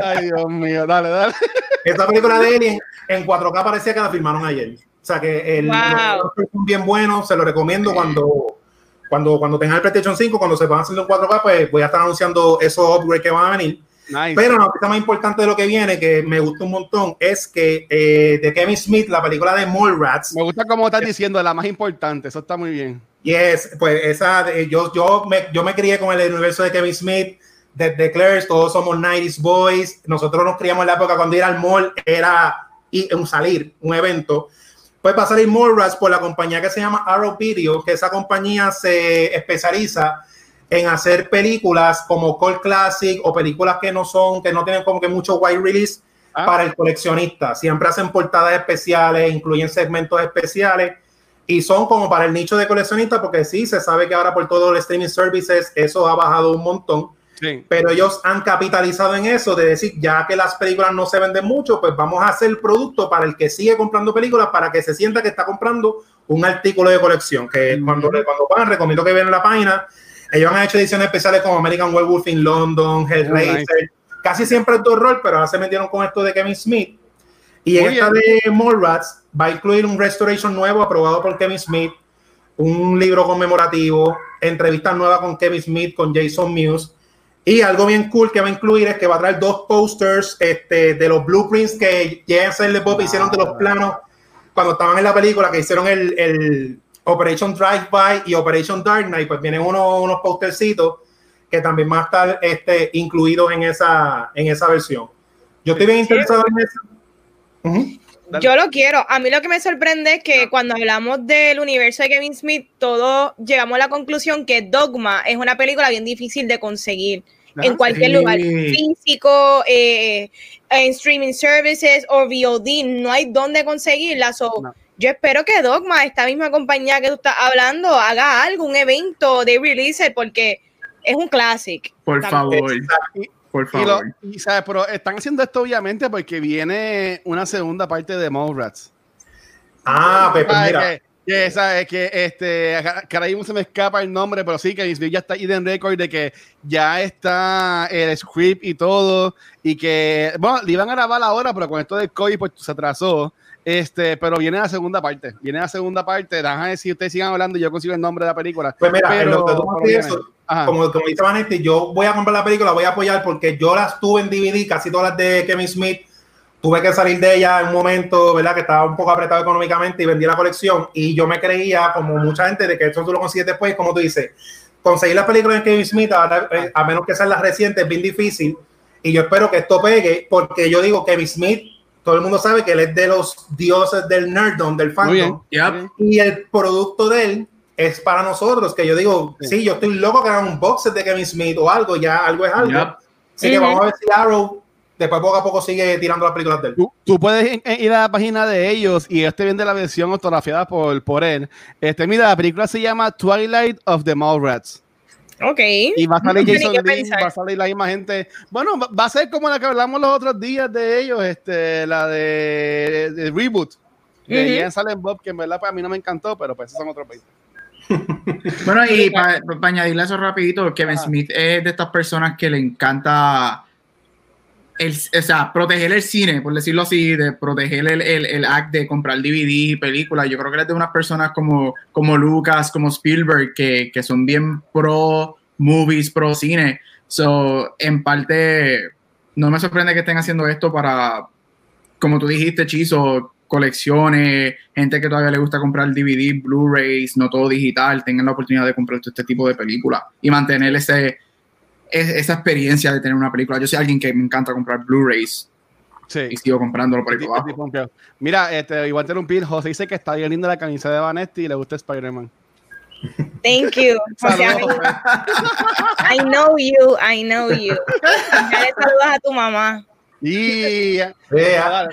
Ay, Dios mío, dale, dale. Esta película de Alien en 4K parecía que la filmaron ayer. O sea que el wow. bien bueno, se lo recomiendo cuando, cuando, cuando tengan el PlayStation 5, cuando se van haciendo en 4K, pues voy a estar anunciando esos upgrades que van a venir. Pero la cosa más importante de lo que viene, que me gusta un montón, es que eh, de Kevin Smith, la película de Mallrats. Me gusta como estás diciendo, la más importante, eso está muy bien. Yes, pues esa, yo, yo, me, yo me crié con el universo de Kevin Smith de The todos somos 90s boys. Nosotros nos criamos en la época cuando ir al mall era un salir, un evento. Pues va a salir Morras por la compañía que se llama Arrow Video, que esa compañía se especializa en hacer películas como Cult Classic o películas que no son, que no tienen como que mucho wide release ah. para el coleccionista. Siempre hacen portadas especiales, incluyen segmentos especiales y son como para el nicho de coleccionista porque sí, se sabe que ahora por todos los streaming services eso ha bajado un montón pero ellos han capitalizado en eso de decir, ya que las películas no se venden mucho, pues vamos a hacer producto para el que sigue comprando películas, para que se sienta que está comprando un artículo de colección, que cuando, cuando van, recomiendo que vean la página, ellos han hecho ediciones especiales como American Werewolf in London, Hellraiser, casi siempre es de horror, pero ahora se metieron con esto de Kevin Smith. Y en esta de Mallrats va a incluir un restoration nuevo aprobado por Kevin Smith, un libro conmemorativo, entrevistas nuevas con Kevin Smith, con Jason Mewes. Y algo bien cool que va a incluir es que va a traer dos posters este, de los blueprints que Jensen Le Bob hicieron de los planos cuando estaban en la película, que hicieron el, el Operation Drive-By y Operation Dark Knight. Pues vienen unos, unos postercitos que también van a estar este, incluidos en esa, en esa versión. Yo estoy bien interesado en eso. Yo lo quiero. A mí lo que me sorprende es que cuando hablamos del universo de Kevin Smith, todos llegamos a la conclusión que Dogma es una película bien difícil de conseguir en cualquier lugar físico, eh, en streaming services o VOD. No hay dónde conseguirla. Yo espero que Dogma, esta misma compañía que tú estás hablando, haga algo, un evento de release, porque es un clásico. Por favor. Por favor. Y, Pero están haciendo esto obviamente porque viene una segunda parte de Mallrats. Ah, pues, pues mira. Que, que, que este, mismo se me escapa el nombre, pero sí, que ya está en record de que ya está el script y todo, y que, bueno, le iban a grabar ahora, pero con esto del COVID pues se atrasó, este, pero viene la segunda parte, viene la segunda parte, déjame si ustedes sigan hablando y yo consigo el nombre de la película. Pues mira, pero, lo que tú como, como dice Vanetti, yo voy a comprar la película, voy a apoyar porque yo las tuve en DVD, casi todas las de Kevin Smith. Tuve que salir de ella en un momento, ¿verdad? Que estaba un poco apretado económicamente y vendí la colección. Y yo me creía, como mucha gente, de que esto tú lo consigues después, como tú dices, conseguir las películas de Kevin Smith, eh, a, menos que sean las recientes, es bien difícil. Y yo espero que esto pegue, porque yo digo, Kevin Smith, todo el mundo sabe que él es de los dioses del nerdom, del fandom. Y el producto de él es para nosotros, que yo digo, sí, yo estoy loco que hagan un box de Kevin Smith o algo, ya algo es algo. Así que vamos a ver si Arrow después poco a poco sigue tirando las películas de él. Tú, puedes ir a la página de ellos y este viene la versión autografiada por, por él. Este, mira, la película se llama Twilight of the Mallrats. Ok. Y va a salir Jason Lee, va a salir la misma gente. Bueno, va a ser como la que hablamos los otros días de ellos, este, la de, Reboot. De Ian Salen Bob, que en verdad para pues, mí no me encantó, pero pues esos son otros países. bueno, y para añadirle eso rapidito, Kevin Smith es de estas personas que le encanta el, o sea, proteger el cine, por decirlo así, de proteger el, el, el act de comprar DVD, películas. Yo creo que es de unas personas como, como Lucas, como Spielberg, que, que son bien pro movies, pro cine. So, en parte, no me sorprende que estén haciendo esto para, como tú dijiste, Chizo, colecciones, gente que todavía le gusta comprar DVD, Blu-rays, no todo digital, tengan la oportunidad de comprar este tipo de películas y mantener ese, esa experiencia de tener una película. Yo soy alguien que me encanta comprar Blu-rays sí. y sigo comprándolo por ahí abajo. Mira, este, igual interrumpir, José dice que está bien linda la camisa de Vanetti y le gusta Spider-Man. Thank you. I know you, I know you. A tu mamá. Y bueno,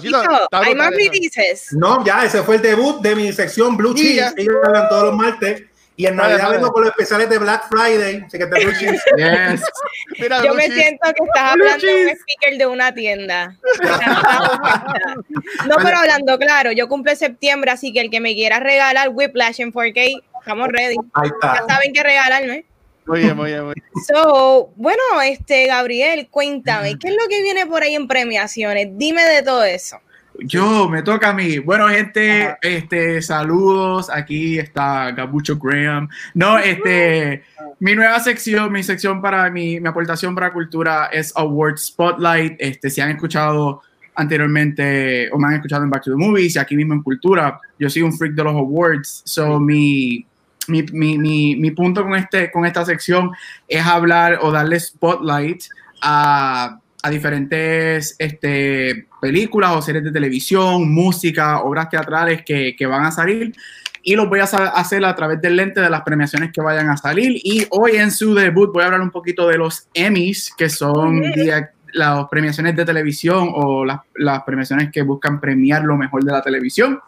chicos, ¿hay más releases? No, ya, ese fue el debut de mi sección Blue Cheese. Ellos hablan todos los martes. Y en Navidad vengo con los especiales de Black Friday. Así que te Blue Cheese. Yes. Yo me siento que estás hablando de un speaker de una tienda. no, pero hablando claro, yo cumple septiembre, así que el que me quiera regalar Whiplash en 4K, estamos ready. Ya saben qué regalarme. Muy bien, muy bien, muy bien. So, bueno, este, Gabriel, cuéntame, ¿qué es lo que viene por ahí en premiaciones? Dime de todo eso. Yo, me toca a mí. Bueno, gente, este, saludos. Aquí está Gabucho Graham. No, este, mi nueva sección, mi sección para mi, mi aportación para cultura es Award Spotlight. Este, si han escuchado anteriormente o me han escuchado en Back to the Movies y aquí mismo en Cultura, yo soy un freak de los awards. So, mi, mi, mi, mi, punto con, este, con esta sección es hablar o darle spotlight a, a diferentes este, películas o series de televisión, música, obras teatrales que, que van a salir y lo voy a hacer a través del lente de las premiaciones que vayan a salir. Y hoy en su debut voy a hablar un poquito de los Emmys, que son las premiaciones de televisión o las, las, premiaciones que buscan premiar lo mejor de la televisión.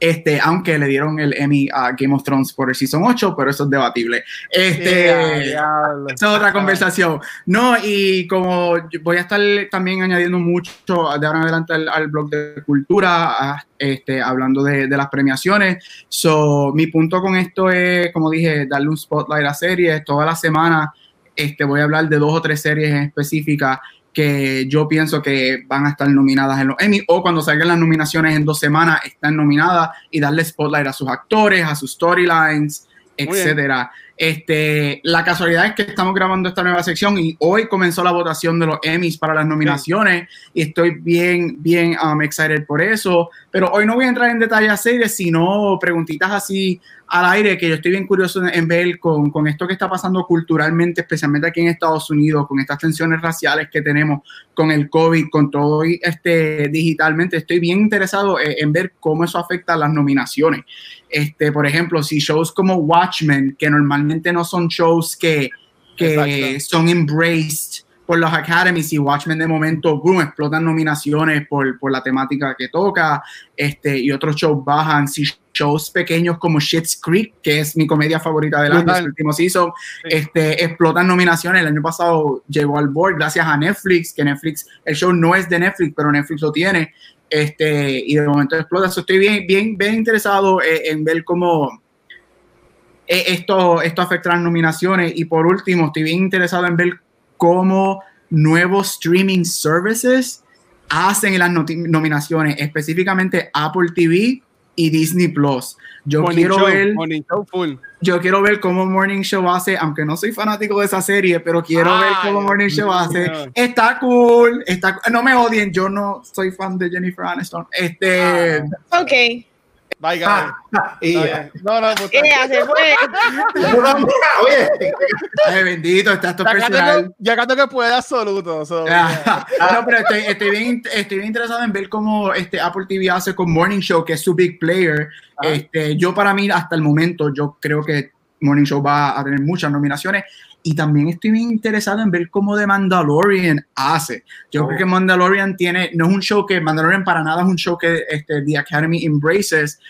Este, aunque le dieron el Emmy a Game of Thrones por el Season 8, pero eso es debatible. Este, es otra conversación. No, y como voy a estar también añadiendo mucho de ahora en adelante al, blog de cultura, este, hablando de, de, las premiaciones. So, mi punto con esto es, como dije, darle un spotlight a series. Toda la semana este, voy a hablar de dos o tres series específicas que yo pienso que van a estar nominadas en los Emmy o cuando salgan las nominaciones en dos semanas están nominadas y darle spotlight a sus actores, a sus storylines, etcétera. Este, la casualidad es que estamos grabando esta nueva sección y hoy comenzó la votación de los Emmys para las nominaciones y estoy bien, bien um, excited por eso. Pero hoy no voy a entrar en detalles series, sino preguntitas así al aire que yo estoy bien curioso en, ver con, con, esto que está pasando culturalmente, especialmente aquí en Estados Unidos, con estas tensiones raciales que tenemos, con el COVID, con todo este digitalmente. Estoy bien interesado en, en ver cómo eso afecta a las nominaciones. Este, por ejemplo, si shows como Watchmen, que normalmente no son shows que, que son embraced por los academies y Watchmen de momento, boom, explotan nominaciones por, por la temática que toca, este, y otros shows bajan, si shows pequeños como Shit's Creek, que es mi comedia favorita del año, el último season, este, explotan nominaciones. El año pasado llegó al board gracias a Netflix, que Netflix, el show no es de Netflix, pero Netflix lo tiene, este, y de momento explota. estoy bien, bien, bien interesado eh, en, ver cómo eh, esto, esto afecta las nominaciones. Y por último, estoy bien interesado en ver cómo nuevos streaming services hacen en las nominaciones, específicamente Apple TV y Disney Plus. Yo quiero ver. Yo quiero ver cómo Morning Show hace, aunque no soy fanático de esa serie, pero quiero ver cómo Morning Show hace. Está cool, está, no me odien, yo no soy fan de Jennifer Aniston. Este. Ah. ok. Bye, guys. Ah, no, no, puta. se fue. Oye, bendito, está esto personal. Ya canto que puede absoluto. no, pero estoy, estoy, bien, estoy bien interesado en ver cómo este Apple TV hace con Morning Show, que es su big player. Ah. Este, yo para mí, hasta el momento, yo creo que Morning Show va a tener muchas nominaciones y también estoy bien interesado en ver cómo The Mandalorian hace. Yo creo oh. que Mandalorian tiene, no es un show que Mandalorian para nada es un show que este, The Academy embraces,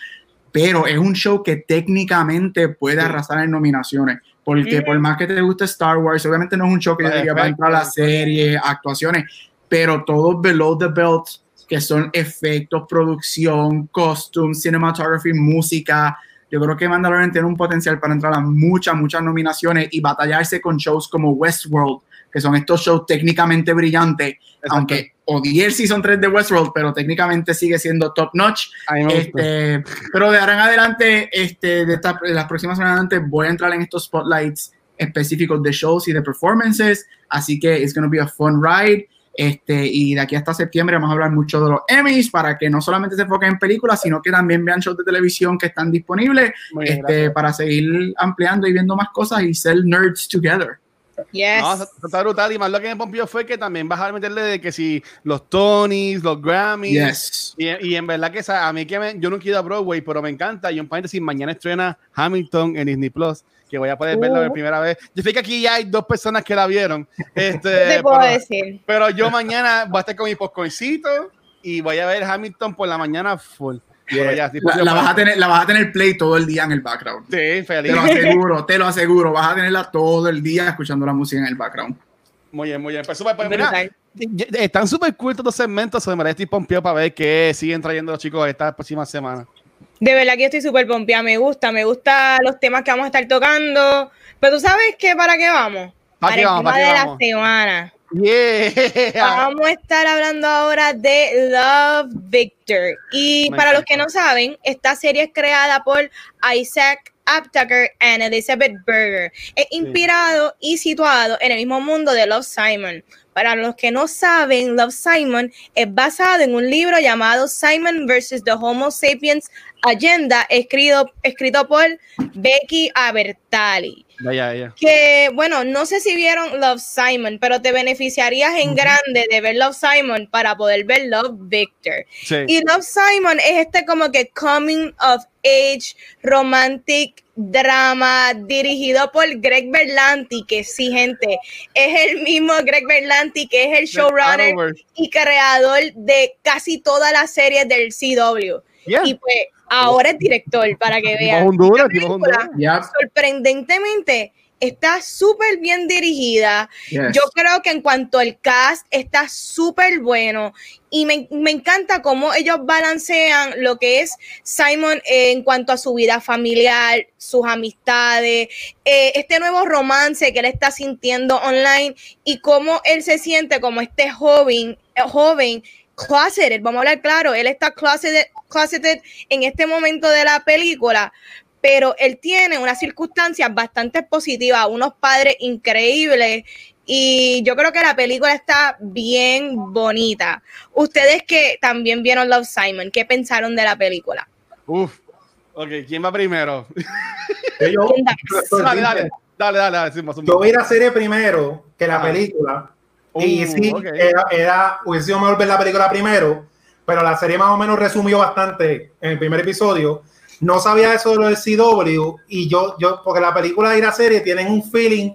pero es un show que técnicamente puede arrasar en nominaciones. Porque por más que te guste Star Wars, obviamente no es un show que diga va a entrar a la serie, actuaciones, pero todos below the belt, que son efectos, producción, costumes, cinematography, música, yo creo que Mandalorian tiene un potencial para entrar a muchas, muchas nominaciones y batallarse con shows como Westworld, que son estos shows técnicamente brillantes, aunque odié el Season 3 de Westworld, pero técnicamente sigue siendo top notch. Este, pero de ahora en adelante, este, de, las próximas semanas adelante, voy a entrar en estos spotlights específicos de shows y de performances, así que it's going to be a fun ride. Este, y de aquí hasta septiembre vamos a hablar mucho de los Emmys para que no solamente se enfoquen en películas, sino que también vean shows de televisión que están disponibles este, para seguir ampliando y viendo más cosas y ser nerds together. Yes. No, está brutal. Y más lo que me pompió fue que también vas a meterle de que si los Tonys, los Grammys. Y, y, en verdad que a mí que me, yo no quiero a Broadway, pero me encanta. Y un paréntesis, mañana estrena Hamilton en Disney Plus que voy a poder verla por uh. primera vez. Yo sé que aquí ya hay dos personas que la vieron. Este, puedo pero, decir. Pero yo mañana voy a estar con mi popcorncito y voy a ver Hamilton por la mañana full. la, vas a tener, la vas a tener play todo el día en el background. Sí, feliz. Te lo aseguro, te lo aseguro. Vas a tenerla todo el día escuchando la música en el background. Muy bien, muy bien. Pues, pues mira, están súper cool estos segmentos. de me estoy pompeado para ver qué siguen trayendo los chicos esta próxima semana. De verdad que estoy súper pompeada, me gusta, me gusta los temas que vamos a estar tocando. Pero tú sabes qué, para qué vamos. para el tema de la semana. Yeah. Vamos a estar hablando ahora de Love Victor. Y para los que no saben, esta serie es creada por Isaac Aptaker y Elizabeth Berger. Es inspirado y situado en el mismo mundo de Love Simon. Para los que no saben, Love Simon es basado en un libro llamado Simon vs. The Homo Sapiens Agenda, escrito, escrito por Becky Abertali. Que bueno, no sé si vieron Love Simon, pero te beneficiarías en grande de ver Love Simon para poder ver Love Victor. Y Love Simon es este como que coming of age romantic drama dirigido por Greg Berlanti, que sí, gente, es el mismo Greg Berlanti que es el showrunner y creador de casi todas las series del CW. Y pues ahora es director, para que vean. Honduras, sorprendentemente, está súper bien dirigida. Yo creo que en cuanto al cast está súper bueno y me, encanta cómo ellos balancean lo que es Simon en cuanto a su vida familiar, sus amistades, eh, este nuevo romance que él está sintiendo online y cómo él se siente como este joven, joven closeted, vamos a hablar claro, él está closeted, closeted en este momento de la película, pero él tiene unas circunstancias bastante positivas, unos padres increíbles y yo creo que la película está bien bonita. Ustedes que también vieron Love Simon, ¿qué pensaron de la película? Uf, ok, ¿quién va primero? Yo, dale, dale, dale, dale, Yo voy a ir a serie primero que la ah. película. Y uh, sí, era, era, hubiese sido mejor ver la película primero, pero la serie más o menos resumió bastante en el primer episodio no sabía eso de lo del CW y yo, yo, porque la película y la serie tienen un feeling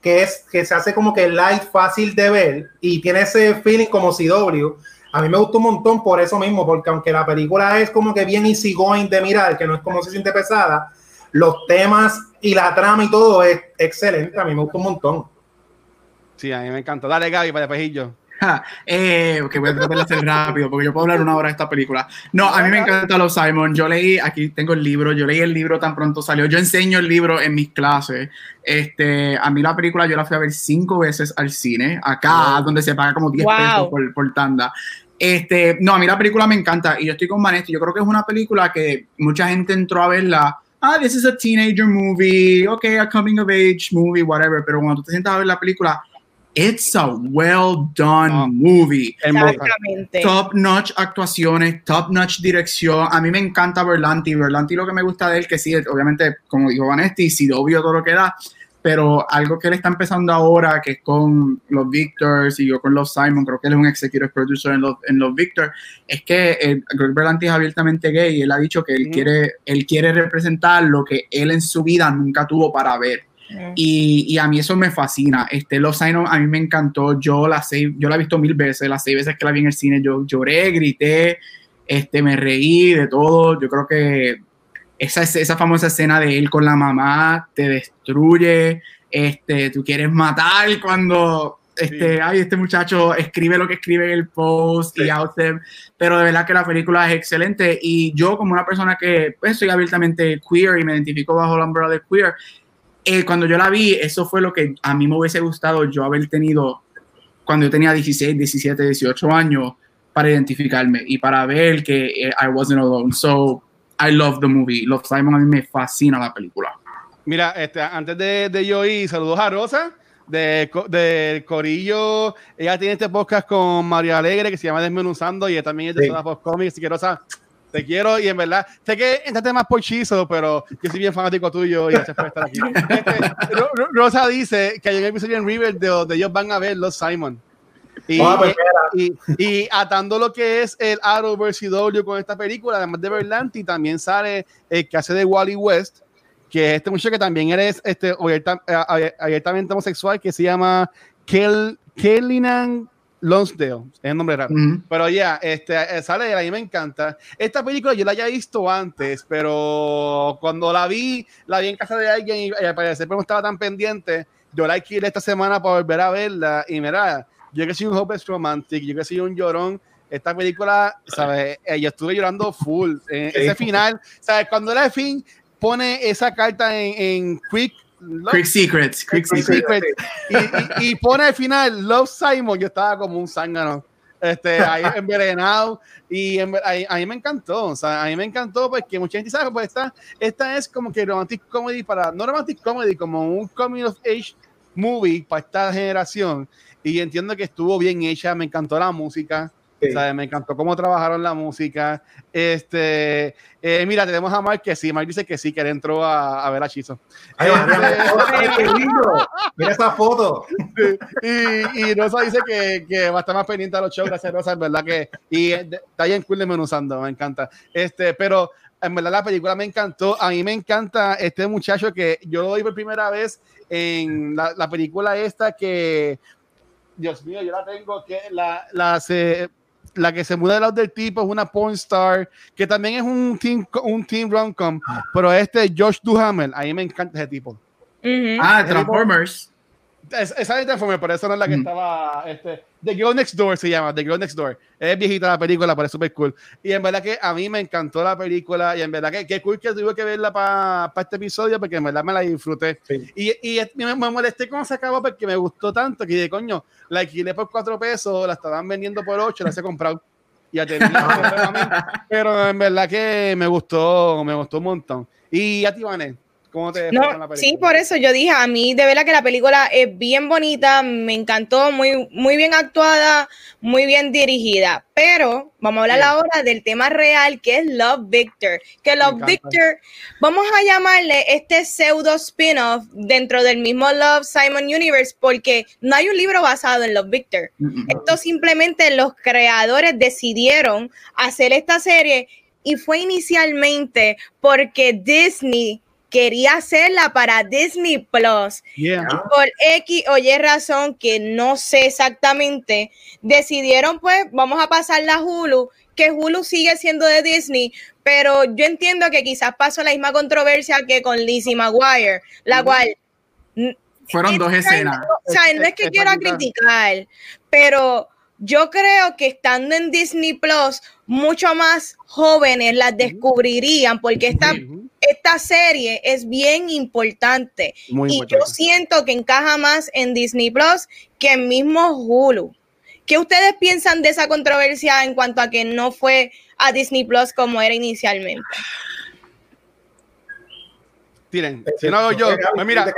que es que se hace como que light, fácil de ver y tiene ese feeling como CW. A mí me gustó un montón por eso mismo, porque aunque la película es como que bien easy going de mirar, que no es como se siente pesada, los temas y la trama y todo es excelente. A mí me gustó un montón. Sí, a mí me encanta. Dale, Gaby, para pejillo. eh, que voy a tratar de hacer rápido porque yo puedo hablar una hora de esta película. No, a mí me encanta los Simon. Yo leí, aquí tengo el libro, yo leí el libro tan pronto salió. Yo enseño el libro en mis clases. Este, a mí la película yo la fui a ver cinco veces al cine, acá, donde se paga como 10 pesos por, por, tanda. Este, no, a mí la película me encanta y yo estoy con Vanessa. Yo creo que es una película que mucha gente entró a verla. Ah, this is a teenager movie, okay, a coming of age movie, whatever. Pero cuando tú te sientas a ver la película, it's a well done oh, movie. Exactamente. Top notch actuaciones, top notch dirección. A mí me encanta Berlanti. Berlanti lo que me gusta de él, que sí, obviamente, como dijo Vanesti, sí, obvio todo lo que da, pero algo que él está empezando ahora, que es con los Victors y yo con los Simon, creo que él es un executive producer en los, en los Victors, es que eh, Greg Berlanti es abiertamente gay y él ha dicho que él, quiere, él quiere representar lo que él en su vida nunca tuvo para ver y, y, a mí eso me fascina. Este, Los Signs a mí me encantó. Yo la, seis, yo la he visto mil veces. Las seis veces que la vi en el cine, yo lloré, grité, este, me reí de todo. Yo creo que esa, esa famosa escena de él con la mamá te destruye. Este, tú quieres matar cuando este, ay, este muchacho escribe lo que escribe en el post y out pero de verdad que la película es excelente y yo como una persona que pues, soy abiertamente queer y me identifico bajo la umbrella de queer, eh, cuando yo la vi, eso fue lo que a mí me hubiese gustado yo haber tenido cuando yo tenía 16, 17, 18 años para identificarme y para ver que eh, I wasn't alone. So, I love the movie. Love Simon a mí me fascina la película. Mira, este, antes de, de yo ir, saludos a Rosa de, de, Corillo. Ella tiene este podcast con María Alegre que se llama Desmenuzando y también es de sí. Post Comics. Así que Rosa, te quiero y en verdad, sé que este tema es por chizo, pero yo soy bien fanático tuyo y gracias por estar aquí. Este, Rosa dice que hay un episodio en River de donde ellos van a ver los Simon. Y, oh, pues y, y, atando lo que es el Arrowverse CW con esta película, además de Berlanti, también sale el que hace de Wally West, que es este muchacho que también eres este, abiertamente homosexual, que se llama Kel, Kellinan Lonsdale, es el nombre raro. Pero ya, este, eh, sale de ahí, me encanta. Esta película yo la había visto antes, pero cuando la vi, la vi en casa de alguien y, al parecer no estaba tan pendiente. Yo la alquilé esta semana para volver a verla y mira, yo que soy un hopeless romantic, yo que soy un llorón, esta película, ¿sabes? Eh, yo estuve llorando full. Eh, ese final, ¿sabes? Cuando era el fin, pone esa carta en, en Quick Quick Secrets. Quick Secrets. Y, pone al final Love Simon. Yo estaba como un zángano. Este, ahí envenenado. Y a, mí me encantó. O sea, a mí me encantó porque mucha gente sabe, pues esta, esta es como que romantic comedy para, no romantic comedy, como un coming of age movie para esta generación. Y entiendo que estuvo bien hecha. Me encantó la música. Me encantó cómo trabajaron la música. Este, eh, mira, tenemos a Mark que sí, Mark dice que sí, que él entró a, ver a Chizo. Este, mira esa foto. Y, y Rosa dice que, que, va a estar más pendiente a los shows, gracias Rosa, en verdad que, y está bien cool desmenuzando, me encanta. Este, pero en verdad la película me encantó. A mí me encanta este muchacho que yo lo vi por primera vez en la, la película esta que, Dios mío, yo la tengo que la, la se, la que se muda del lado del tipo es una porn star, que también es un team, un team rom-com, pero este Josh Duhamel, a mí me encanta ese tipo. Ah, Transformers. Esa de Transformers, pero esa no es la que estaba. Este, The Girl Next Door se llama, The Girl Next Door. Es viejita la película, pero es súper cool. Y en verdad que a mí me encantó la película y en verdad que qué cool que tuve que verla para este episodio porque en verdad me la disfruté. Y, y, me, molesté cómo se acabó porque me gustó tanto que de coño, la alquilé por cuatro pesos, la estaban vendiendo por ocho, la he comprado. Y a pero en verdad que me gustó, me gustó un montón. Y a ti, Vané, ¿Cómo te no, Sí, por eso yo dije, a mí de verdad que la película es bien bonita, me encantó, muy, muy bien actuada, muy bien dirigida. Pero vamos a hablar ahora del tema real que es Love Victor. Que Love Victor, vamos a llamarle este pseudo spin-off dentro del mismo Love Simon Universe porque no hay un libro basado en Love Victor. Esto simplemente los creadores decidieron hacer esta serie y fue inicialmente porque Disney quería hacerla para Disney Plus. Por X o Y razón que no sé exactamente, decidieron pues vamos a pasarla a Hulu, que Hulu sigue siendo de Disney, pero yo entiendo que quizás pasó la misma controversia que con Lizzie McGuire, la cual... Fueron dos escenas. o sea, no es que quiera criticar, pero yo creo que estando en Disney Plus, mucho más jóvenes las descubrirían, porque esta, esta serie es bien importante. y yo siento que encaja más en Disney Plus que en mismo Hulu. ¿Qué ustedes piensan de esa controversia en cuanto a que no fue a Disney Plus como era inicialmente? Tienen, si no yo, pues mira,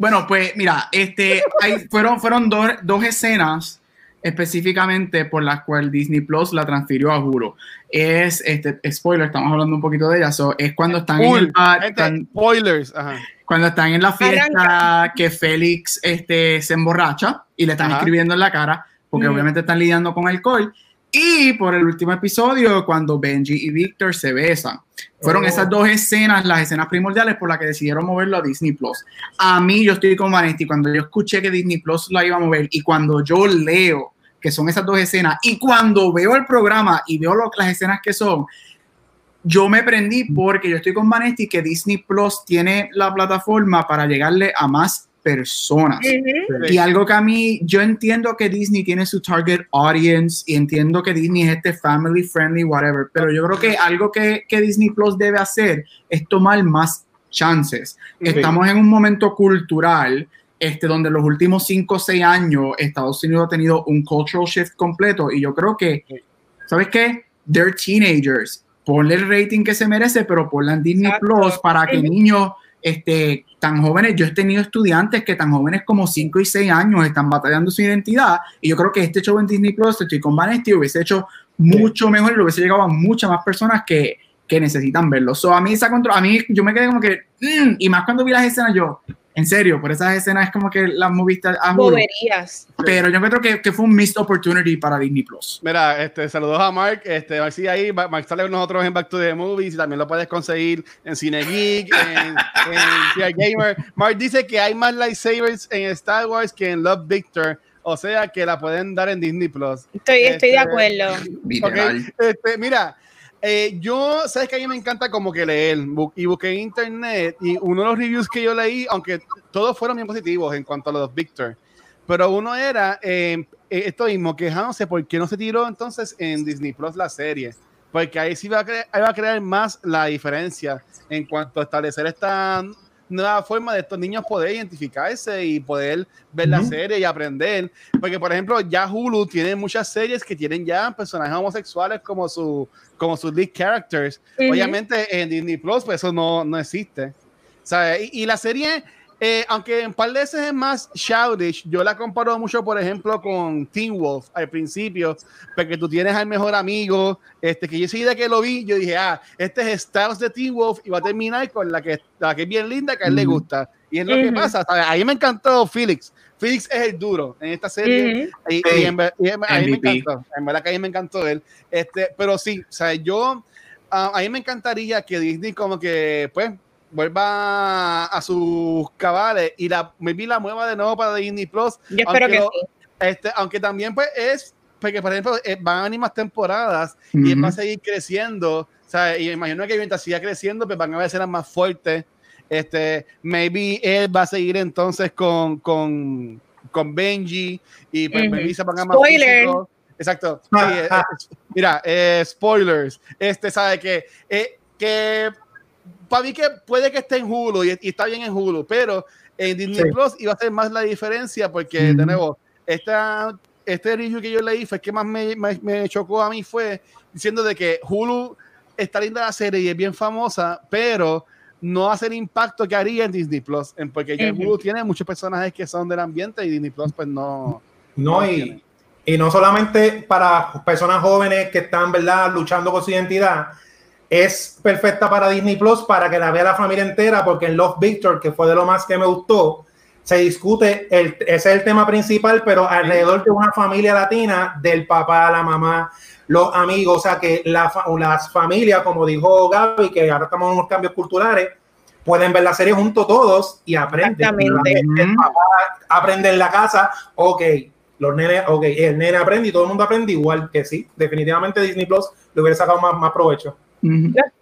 bueno, pues mira, este, fueron, fueron dos, escenas específicamente por las cuales Disney Plus la transfirió a Hulu. Es, este, spoiler, estamos hablando un poquito de ella, es cuando están en el spoilers, cuando están en la fiesta que Félix este, se emborracha y le están escribiendo en la cara, porque mm. obviamente están lidiando con alcohol, y por el último episodio, cuando Benji y Victor se besan. Fueron esas oh. dos escenas, las escenas primordiales por las que decidieron moverlo a Disney Plus. A mí, yo estoy con Vanetti, cuando yo escuché que Disney Plus la iba a mover y cuando yo leo que son esas dos escenas y cuando veo el programa y veo lo, las escenas que son, yo me prendí porque yo estoy con Vanetti que Disney Plus tiene la plataforma para llegarle a más personas. Y algo que a mí, yo entiendo que Disney tiene su target audience y entiendo que Disney es este family friendly, whatever, pero yo creo que algo que, que Disney Plus debe hacer es tomar más chances. Estamos en un momento cultural este, donde los últimos 5 o 6 años Estados Unidos ha tenido un cultural shift completo y yo creo que, ¿sabes qué? They're teenagers. Ponle el rating que se merece, pero ponle en Disney Plus para que niños este, tan jóvenes, yo he tenido estudiantes que tan jóvenes como 5 y 6 años están batallando su identidad y yo creo que este show en Disney Plus, estoy con Vanesti, hubiese hecho mucho mejor y lo hubiese llegado a muchas más personas que, que necesitan verlo. So, a mí esa control, a mí yo me quedé como que, mm", y más cuando vi las escenas yo, en serio, por esas escenas es como que las moviste a Boberías. Pero yo creo que, que, fue un missed opportunity para Disney Plus. Mira, este, saludos a Mark. Este, a ver si ahí Mark sale con nosotros en Back to the Movies y también lo puedes conseguir en Cine Geek, en, en Gamer. Mark dice que hay más lightsabers en Star Wars que en Love Victor. O sea que la pueden dar en Disney Plus. Estoy, estoy de este, acuerdo. Okay. Este, mira, eh, yo, sabes que a mí me encanta como que leer y busqué en internet y uno de los reviews que yo leí, aunque todos fueron bien positivos en cuanto a los Victor, pero uno era eh, eh, esto mismo, quejándose por qué no se tiró entonces en Disney Plus la serie, porque ahí sí va a, crear, va a crear más la diferencia en cuanto a establecer esta nueva forma de estos niños poder identificarse y poder ver la serie y aprender. Porque, por ejemplo, ya Hulu tiene muchas series que tienen ya personajes homosexuales como, su, como sus lead characters. Obviamente en Disney Plus, pues eso no, no existe. Y, y, la serie eh, aunque en par de veces es más childish, yo la comparo mucho, por ejemplo, con Teen Wolf al principio, porque tú tienes al mejor amigo, este, que yo de que lo vi, yo dije, ah, este es Styles de Teen Wolf y va a terminar con la que, la que es bien linda, que a él le gusta. Y es lo que pasa, Ahí me encantó Felix. Felix es el duro en esta serie. y, en, me encantó. En verdad que a mí me encantó él. Este, pero sí, o sea, yo, ah, a mí me encantaría que Disney como que, pues, vuelva a sus cabales y la, maybe la mueva de nuevo para Disney Plus. Yo espero que sí. Este, aunque también pues es porque por ejemplo, eh, van a venir más temporadas y él va a seguir creciendo. O sea, y imagino que mientras siga creciendo, pues van a haber más fuertes. Este, maybe él va a seguir entonces con, con, con Benji y pues maybe se van a más Spoiler. Exacto. Eh, mira, spoilers. Este sabe que, que para mí que puede que esté en Hulu y, está bien en Hulu, pero en Disney Plus iba a ser más la diferencia porque, de nuevo, esta, este review que yo leí fue que más me, me, chocó a mí fue diciendo de que Hulu está linda la serie y es bien famosa, pero no hace el impacto que haría en Disney Plus, porque ya Hulu tiene muchos personajes que son del ambiente y Disney Plus pues no. No, y, y, no solamente para personas jóvenes que están, ¿verdad?, luchando con su identidad, es perfecta para Disney Plus para que la vea la familia entera, porque en Love Victor, que fue de lo más que me gustó, se discute, el, ese es el tema principal, pero alrededor de una familia latina, del papá, la mamá, los amigos, o sea que la, las familias, como dijo Gaby, que ahora estamos en unos cambios culturales, pueden ver la serie juntos todos y aprenden. El papá aprende en la casa, ok, los nenes, ok, el nene aprende y todo el mundo aprende igual que sí, definitivamente Disney Plus le hubiera sacado más, más provecho.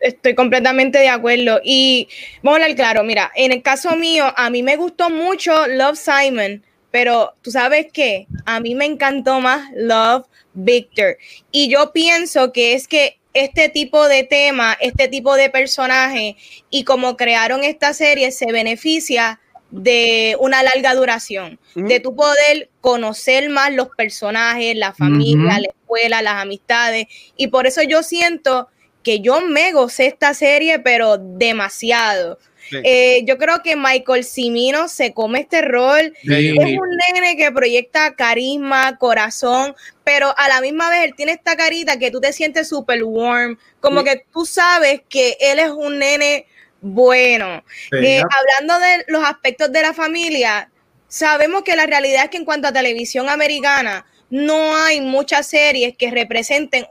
Estoy completamente de acuerdo. Y vamos a hablar claro, mira, en el caso mío, a mí me gustó mucho Love Simon, pero tú sabes qué, a mí me encantó más Love Victor. Y yo pienso que es que este tipo de tema, este tipo de personaje y como crearon esta serie se beneficia de una larga duración, de tu poder conocer más los personajes, la familia, la escuela, las amistades. Y por eso yo siento que yo me gocé esta serie, pero demasiado. Eh, yo creo que Michael Cimino se come este rol. Es un nene que proyecta carisma, corazón, pero a la misma vez él tiene esta carita que tú te sientes súper warm, como que tú sabes que él es un nene bueno. Eh, hablando de los aspectos de la familia, sabemos que la realidad es que en cuanto a televisión americana, no hay muchas series que representen,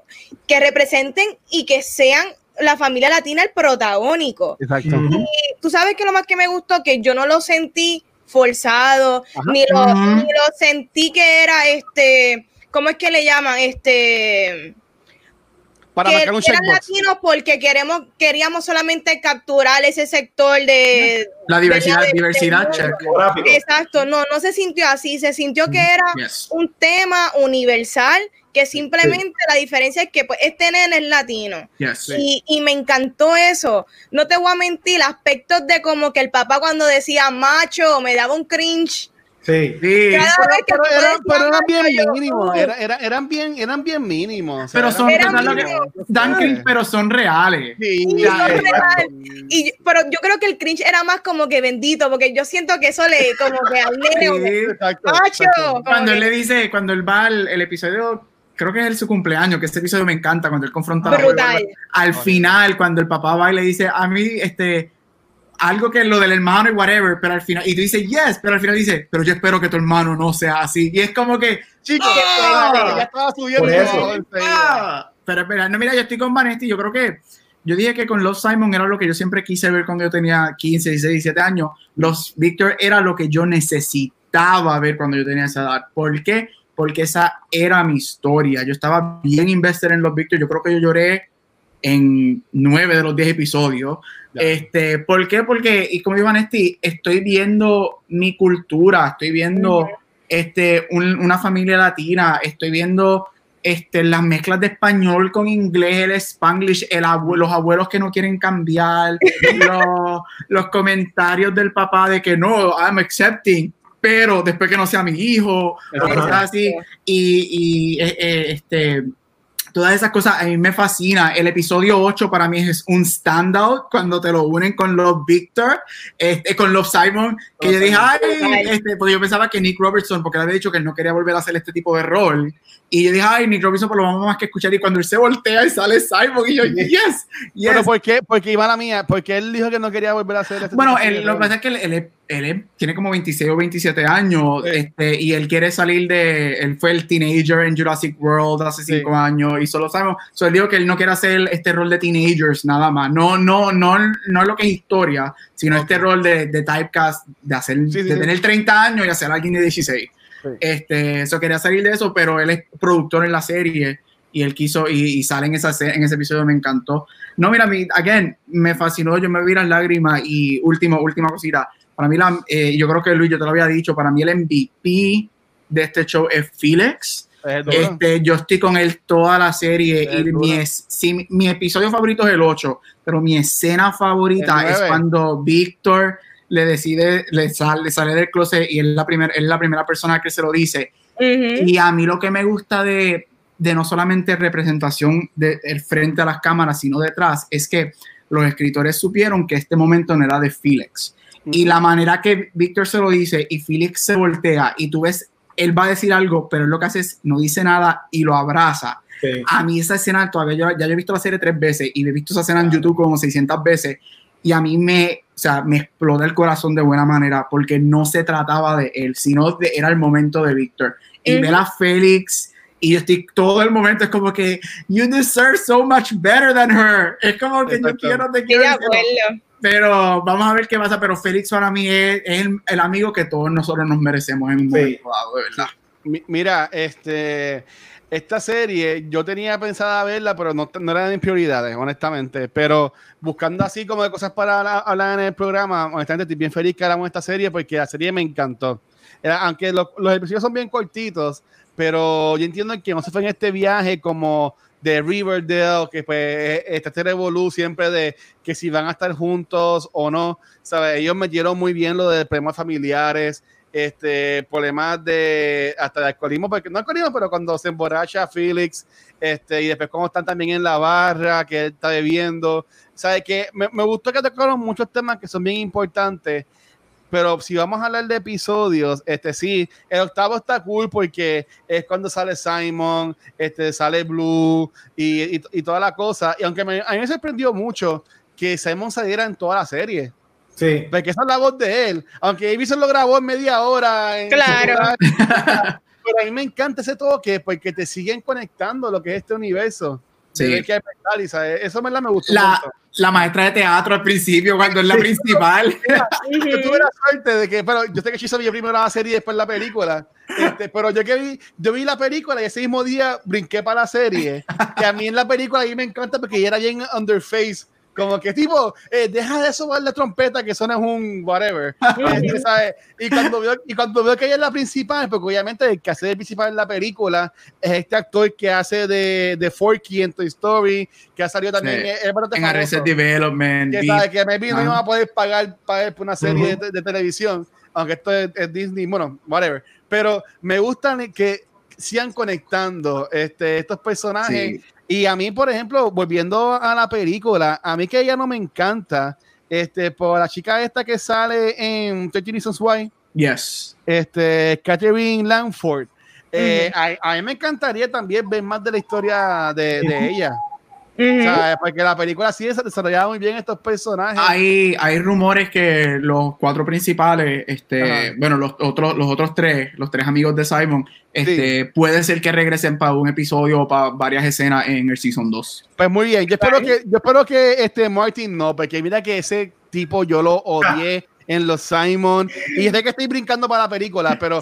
que representen y que sean la familia latina el protagónico. Exacto. Y tú sabes que lo más que me gustó, que yo no lo sentí forzado, ni lo, ni lo sentí que era este, ¿cómo es que le llaman? Este para que eran latinos porque queremos, queríamos solamente capturar ese sector de la diversidad, diversidad Exacto, no, no se sintió así, se sintió que era un tema universal que simplemente la diferencia es que pues, este nene es latino. y, y, me encantó eso. No te voy a mentir, aspectos de como que el papá cuando decía macho me daba un cringe Sí, pero, eran, bien mínimos, eran bien, eran bien mínimos. pero son dan pero son reales. Y, pero yo creo que el cringe era más como que bendito, porque yo siento que eso le como que al nene, Cuando él le dice, cuando él va al el episodio creo que es el, su cumpleaños, que ese episodio me encanta cuando él confronta al final, cuando el papá va y le dice, a mí, este, algo que es lo del hermano y whatever, pero al final, y tú dices, yes, pero al final dice, pero yo espero que tu hermano no sea así. Y es como que, chicos, ¡Ah! ya estaba subiendo. ¡Ah! Pero espera, no, mira, yo estoy con Vanesti, yo creo que, yo dije que con Los Simon era lo que yo siempre quise ver cuando yo tenía 15, 16, 17 años. Los Victor era lo que yo necesitaba ver cuando yo tenía esa edad. ¿Por qué? Porque esa era mi historia. Yo estaba bien invested en los Victor. Yo creo que yo lloré en nueve de los diez episodios. Este, ¿Por qué? Porque, y como digo Vanesti, estoy viendo mi cultura, estoy viendo este, una familia latina, estoy viendo este, las mezclas de español con inglés, el spanglish, el los abuelos que no quieren cambiar, los, comentarios del papá de que no, I'm accepting, pero después que no sea mi hijo, así. Y, y eh, eh, este, todas esas cosas a mí me fascina. El episodio 8 para mí es un standout cuando te lo unen con los Victor, este, con los Simon, que yo dije, ay, este, porque yo pensaba que Nick Robertson, porque le había dicho que él no quería volver a hacer este tipo de rol. Y yo dije, ay, Nick Robertson, por lo vamos más que escuchar. Y cuando él se voltea y sale Simon, y yo, yes, yes. Pero ¿por qué? Porque iba la mía, porque él dijo que no quería volver a hacer este Bueno, lo que pasa es que él, él, tiene como 26 o 27 años este, y él quiere salir de. Él fue el teenager en Jurassic World hace 5 años y solo sabemos. So, él dijo que él no quiere hacer este rol de teenagers nada más. No, no, no, no lo que es historia, sino este rol de, de typecast, de, hacer, de tener 30 años y hacer alguien de 16. Este, eso quería salir de eso, pero él es productor en la serie y él quiso y, sale en, esa, en ese episodio, me encantó. No, mira, mi, again, me fascinó, yo me vi las lágrimas y último, última cosita. Para mí, la, eh, yo creo que Luis, yo te lo había dicho, para mí el MVP de este show es Felix. Este, yo estoy con él toda la serie y mi, mi, episodio favorito es el 8, pero mi escena favorita es cuando Víctor le decide, le sale, sale del closet y es la, primer, es la primera persona que se lo dice. Y a mí lo que me gusta de, de no solamente representación de, frente a las cámaras, sino detrás, es que los escritores supieron que este momento no era de Felix. Y la manera que Víctor se lo dice y Felix se voltea y tú ves, él va a decir algo, pero él lo que hace es no dice nada y lo abraza. A mí esa escena todavía, yo, ya yo he visto la serie tres veces y he visto esa escena en YouTube como 600 veces y a mí me, o sea, me explota el corazón de buena manera porque no se trataba de él, sino de, era el momento de Víctor. Y ver a Félix y yo estoy todo el momento es como que you deserve so much better than her. Es como que yo quiero, te quiero. Pero vamos a ver qué pasa. Pero Félix para mí es, el, amigo que todos nosotros nos merecemos en un momento dado, verdad. Mira, este esta serie yo tenía pensada verla, pero no, no era de mis prioridades, honestamente. Pero buscando así como de cosas para hablar en el programa, honestamente estoy bien feliz que hagamos esta serie porque la serie me encantó. aunque los, episodios son bien cortitos, pero yo entiendo que no se fue en este viaje como de Riverdale, que pues está este revolú siempre de que si van a estar juntos o no, ¿sabes? Ellos metieron muy bien lo de problemas familiares, este, problemas de hasta de alcoholismo, porque no alcoholismo, pero cuando se emborracha Felix, este, y después cuando están también en la barra, que él está bebiendo, ¿sabes? Que me, me gustó que tocaron muchos temas que son bien importantes, pero si vamos a hablar de episodios, este sí, el octavo está cool porque es cuando sale Simon, este sale Blue y, y, toda la cosa. Y aunque me, a mí me sorprendió mucho que Simon saliera en toda la serie. Sí. Porque esa es la voz de él. Aunque Avison lo grabó en media hora. claro. pero a mí me encanta ese toque porque te siguen conectando lo que es este universo. Sí. Que eso me, me gustó. La, la, maestra de teatro al principio, cuando es la principal. yo tuve la suerte de que, pero yo sé que Chiso vio primero la serie y después la película. Este, pero yo que vi, yo vi la película y ese mismo día brinqué para la serie. Que a mí en la película ahí me encanta porque ella era bien underface como que tipo, eh, deja de sobar la trompeta que suena un whatever. Este, y, cuando veo, y cuando veo que ella es la principal, porque obviamente el que hace el principal en la película es este actor que hace de, de Forky en Toy Story, que ha salido también en Arrested Development. Que, sabe, que maybe no iba a poder pagar, pagar por una serie de, televisión, aunque esto es, Disney, bueno, whatever. Pero me gustan que sigan conectando este, estos personajes. Y a mí, por ejemplo, volviendo a la película, a mí que ella no me encanta, este, por la chica esta que sale en 13 Reasons Why. Yes. Este, Catherine Langford. Eh, a, mí me encantaría también ver más de la historia de, de ella. Porque la película sí se desarrollaba muy bien estos personajes. Hay, hay rumores que los cuatro principales, este, bueno, los otros, los otros tres, los tres amigos de Simon, este, puede ser que regresen para un episodio o para varias escenas en el Season 2. Pues muy bien, yo espero que, yo espero que este Martin no, porque mira que ese tipo yo lo odié. en los Simon. Y sé que estoy brincando para la película, pero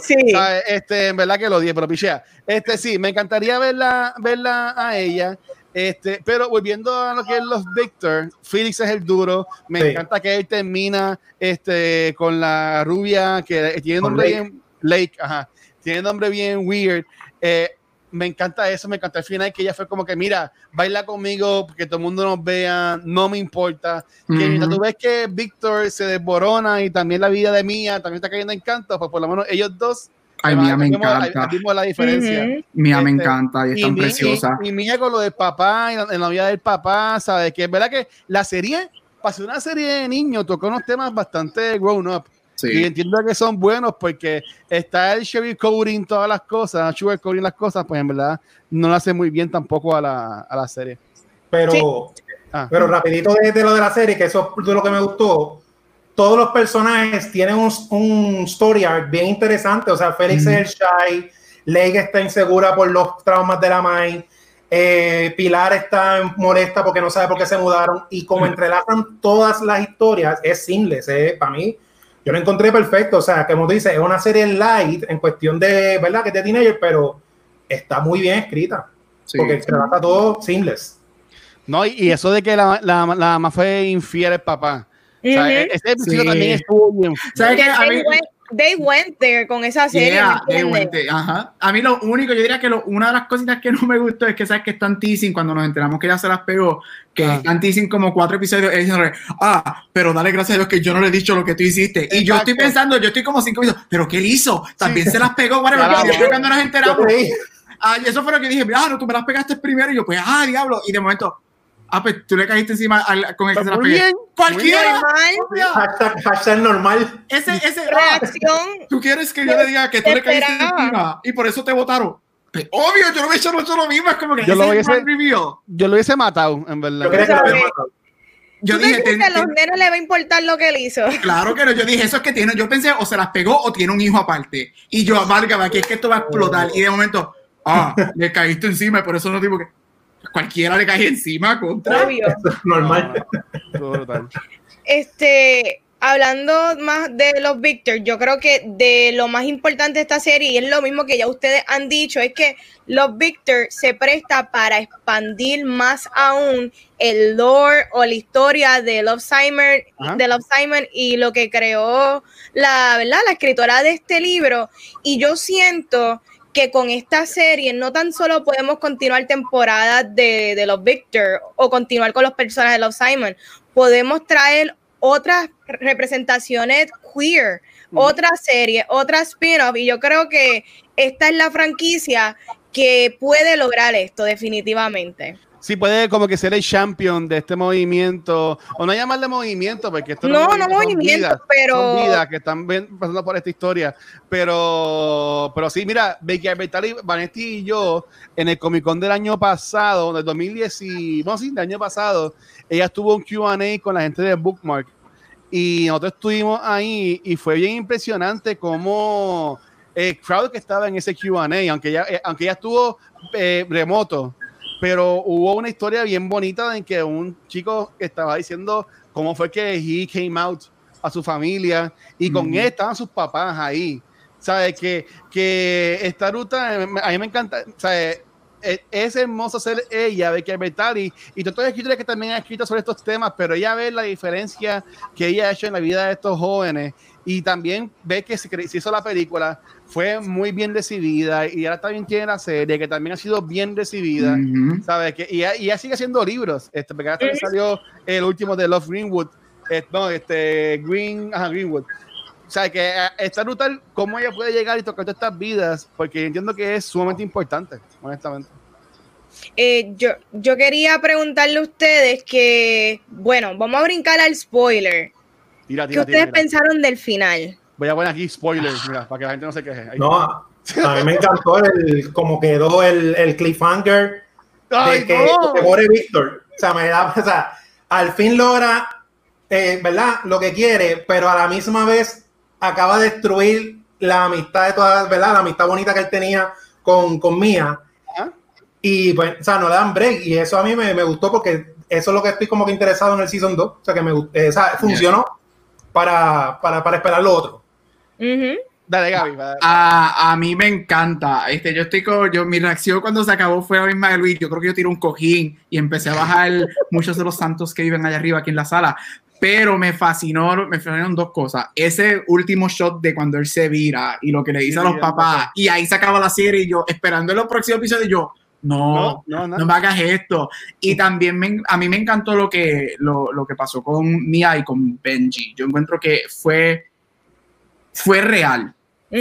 este, en verdad que lo odié, pero pichea. Este sí, me encantaría verla, verla a ella. Este, pero volviendo a lo que es los Victor, Felix es el duro. Me encanta que él termina este, con la rubia que tiene nombre bien Lake, ajá, tiene nombre bien weird. Eh, me encanta eso, me encanta el final que ella fue como que, mira, baila conmigo, que todo el mundo nos vea, no me importa. Que tú ves que Víctor se desborona y también la vida de Mía también está cayendo en canto, pues por lo menos ellos dos Ay, mía me encanta. la diferencia. Mía me encanta y es tan preciosa. Y, mía con lo del papá y la, vida del papá, ¿sabes? Que es verdad que la serie, ser una serie de niños, tocó unos temas bastante grown up. Y entiendo que son buenos porque está el sugar coding, todas las cosas, sugar coding las cosas, pues en verdad no lo hace muy bien tampoco a la, a la serie. Pero, ah. pero rapidito de, de, lo de la serie, que eso es de lo que me gustó todos los personajes tienen un, un story arc bien interesante. O sea, Félix es el shy, Lake está insegura por los traumas de la Mai, eh, Pilar está molesta porque no sabe por qué se mudaron. Y como entrelazan todas las historias, es seamless. Eh, para mí, yo lo encontré perfecto. O sea, como tú dices, es una serie light en cuestión de, ¿verdad? Que es de teenager, pero está muy bien escrita. Porque se trata todo seamless. No, y, eso de que la, la, la mamá fue infiel al papá. O sea, e-, ese episodio también estuvo bien. ¿Sabes qué? A mí, they went there con esa serie. they went there. Ajá. A mí lo único, yo diría que lo, una de las cositas que no me gustó es que sabes que están teasing cuando nos enteramos que ella se las pegó, que ah. están teasing como cuatro episodios y dicen, ah, pero dale gracias a Dios que yo no le he dicho lo que tú hiciste. Y yo estoy pensando, yo estoy como cinco minutos, pero ¿qué él hizo? También se las pegó, whatever. cuando nos enteramos, ah, eso fue lo que dije, ah, no, tú me las pegaste primero y yo, pues, ah, diablo. Y de momento, Ah, pues tú le caíste encima al, con el que se la bien, Cualquiera. Hashtag, hashtag, normal. Ese, ese, Reacción. tú quieres que yo le diga que tú le caíste encima y por eso te votaron. Pues, obvio, yo no he hecho, lo mismo. Es como que yo lo, hubiese, yo lo hubiese matado, en verdad. Yo creo que lo hubiese matado. Yo dije, que a los nenes le va a importar lo que él hizo. Claro que no, yo dije, eso es que tiene, yo pensé, o se las pegó o tiene un hijo aparte. Y yo, amarga, que es que esto va a explotar. Y de momento, ah, le caíste encima y por eso no digo que cualquiera le cae encima contra. Obvio. normal. este, hablando más de los Victor, yo creo que de lo más importante de esta serie, y es lo mismo que ya ustedes han dicho, es que los Victor se presta para expandir más aún el lore o la historia de Love Simon, de Love Simon y lo que creó la, ¿verdad? la escritora de este libro. Y yo siento que con esta serie no tan solo podemos continuar temporadas de, los Victor o continuar con los personajes de los Simon, podemos traer otras representaciones queer, otra serie, otra spin-off, y yo creo que esta es la franquicia que puede lograr esto definitivamente sí puede como que ser el champion de este movimiento, o no llamarle movimiento, porque esto no, no, no movimiento, pero son vidas que están pasando por esta historia, pero, pero sí, mira, Becky Albertali, Vanetti y yo, en el Comic Con del año pasado, del 2010, y, no, sí, del año pasado, ella estuvo un Q&A con la gente de Bookmark, y nosotros estuvimos ahí, y fue bien impresionante cómo el crowd que estaba en ese Q&A, aunque ya, eh, aunque ya estuvo eh, remoto, pero hubo una historia bien bonita en que un chico estaba diciendo cómo fue que he came out a su familia y con él estaban sus papás ahí. ¿Sabes? Que, que esta ruta, a mí me encanta, ¿sabes? E, es hermoso ser ella, Becky Albertari, y todas las escritores que también ha escrito sobre estos temas, pero ella ve la diferencia que ella ha hecho en la vida de estos jóvenes y también ve que se, hizo la película, fue muy bien recibida y ahora también tiene la serie que también ha sido bien recibida, ¿sabes? Que, y, ella sigue haciendo libros, este, porque ahora también salió el último de Love Greenwood, eh, no, este, Green, ajá, Greenwood. O sea, que eh, está brutal cómo ella puede llegar y tocar todas estas vidas, porque entiendo que es sumamente importante, honestamente. Eh, yo, yo quería preguntarle a ustedes que, bueno, vamos a brincar al spoiler. ¿Qué ustedes pensaron del final? Voy a poner aquí spoilers, mira, para que la gente no se queje. No, a mí me encantó el, como quedó el, el cliffhanger de que, no. muere Víctor. O sea, me da, o sea, al fin logra, eh, ¿verdad? Lo que quiere, pero a la misma vez acaba de destruir la amistad de todas, ¿verdad? La amistad bonita que él tenía con, con Mía. Y pues, o sea, no le dan break. Y eso a mí me, me, gustó porque eso es lo que estoy como que interesado en el Season 2. O sea, que me eh, o sea, funcionó para, para, para esperar lo otro. Dale, Gaby. A, a, mí me encanta. Este, yo estoy con, yo, mi reacción cuando se acabó fue la misma de Luis. Yo creo que yo tiré un cojín y empecé a bajar muchos de los santos que viven allá arriba, aquí en la sala. Pero me fascinó, me fascinaron dos cosas. Ese último shot de cuando él se vira y lo que le dice a los papás. Y ahí se acaba la serie y yo esperando en los próximos episodios, yo, no, no, no, me hagas esto. Y también me, a mí me encantó lo que, lo, lo, que pasó con Mia y con Benji. Yo encuentro que fue, fue real.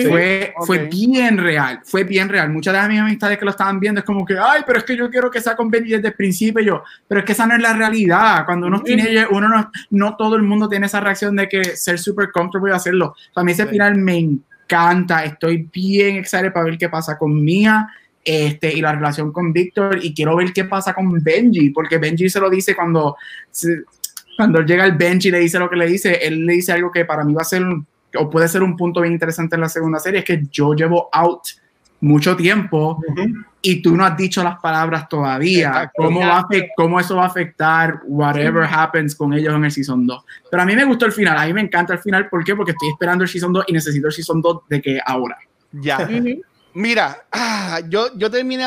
fue, fue bien real, fue bien real. Muchas de mis amistades que lo estaban viendo es como que, ay, pero es que yo quiero que sea con Benji desde el principio. yo, pero es que esa no es la realidad. Cuando uno tiene, uno no, no todo el mundo tiene esa reacción de que ser súper comfortable y hacerlo. Para mí ese final me encanta. Estoy bien excited para ver qué pasa con Mia este, y la relación con Víctor y quiero ver qué pasa con Benji, porque Benji se lo dice cuando, cuando llega el Benji y le dice lo que le dice, él le dice algo que para mí va a ser o puede ser un punto bien interesante en la segunda serie, es que yo llevo out mucho tiempo y tú no has dicho las palabras todavía. ¿Cómo, va ¿Cómo eso va a afectar whatever happens con ellos en el Season 2? Pero a mí me gustó el final, a mí me encanta el final. ¿Por qué? Porque estoy esperando el Season 2 y necesito el Season 2 de que ahora. Ya. Mira, ah, yo, yo terminé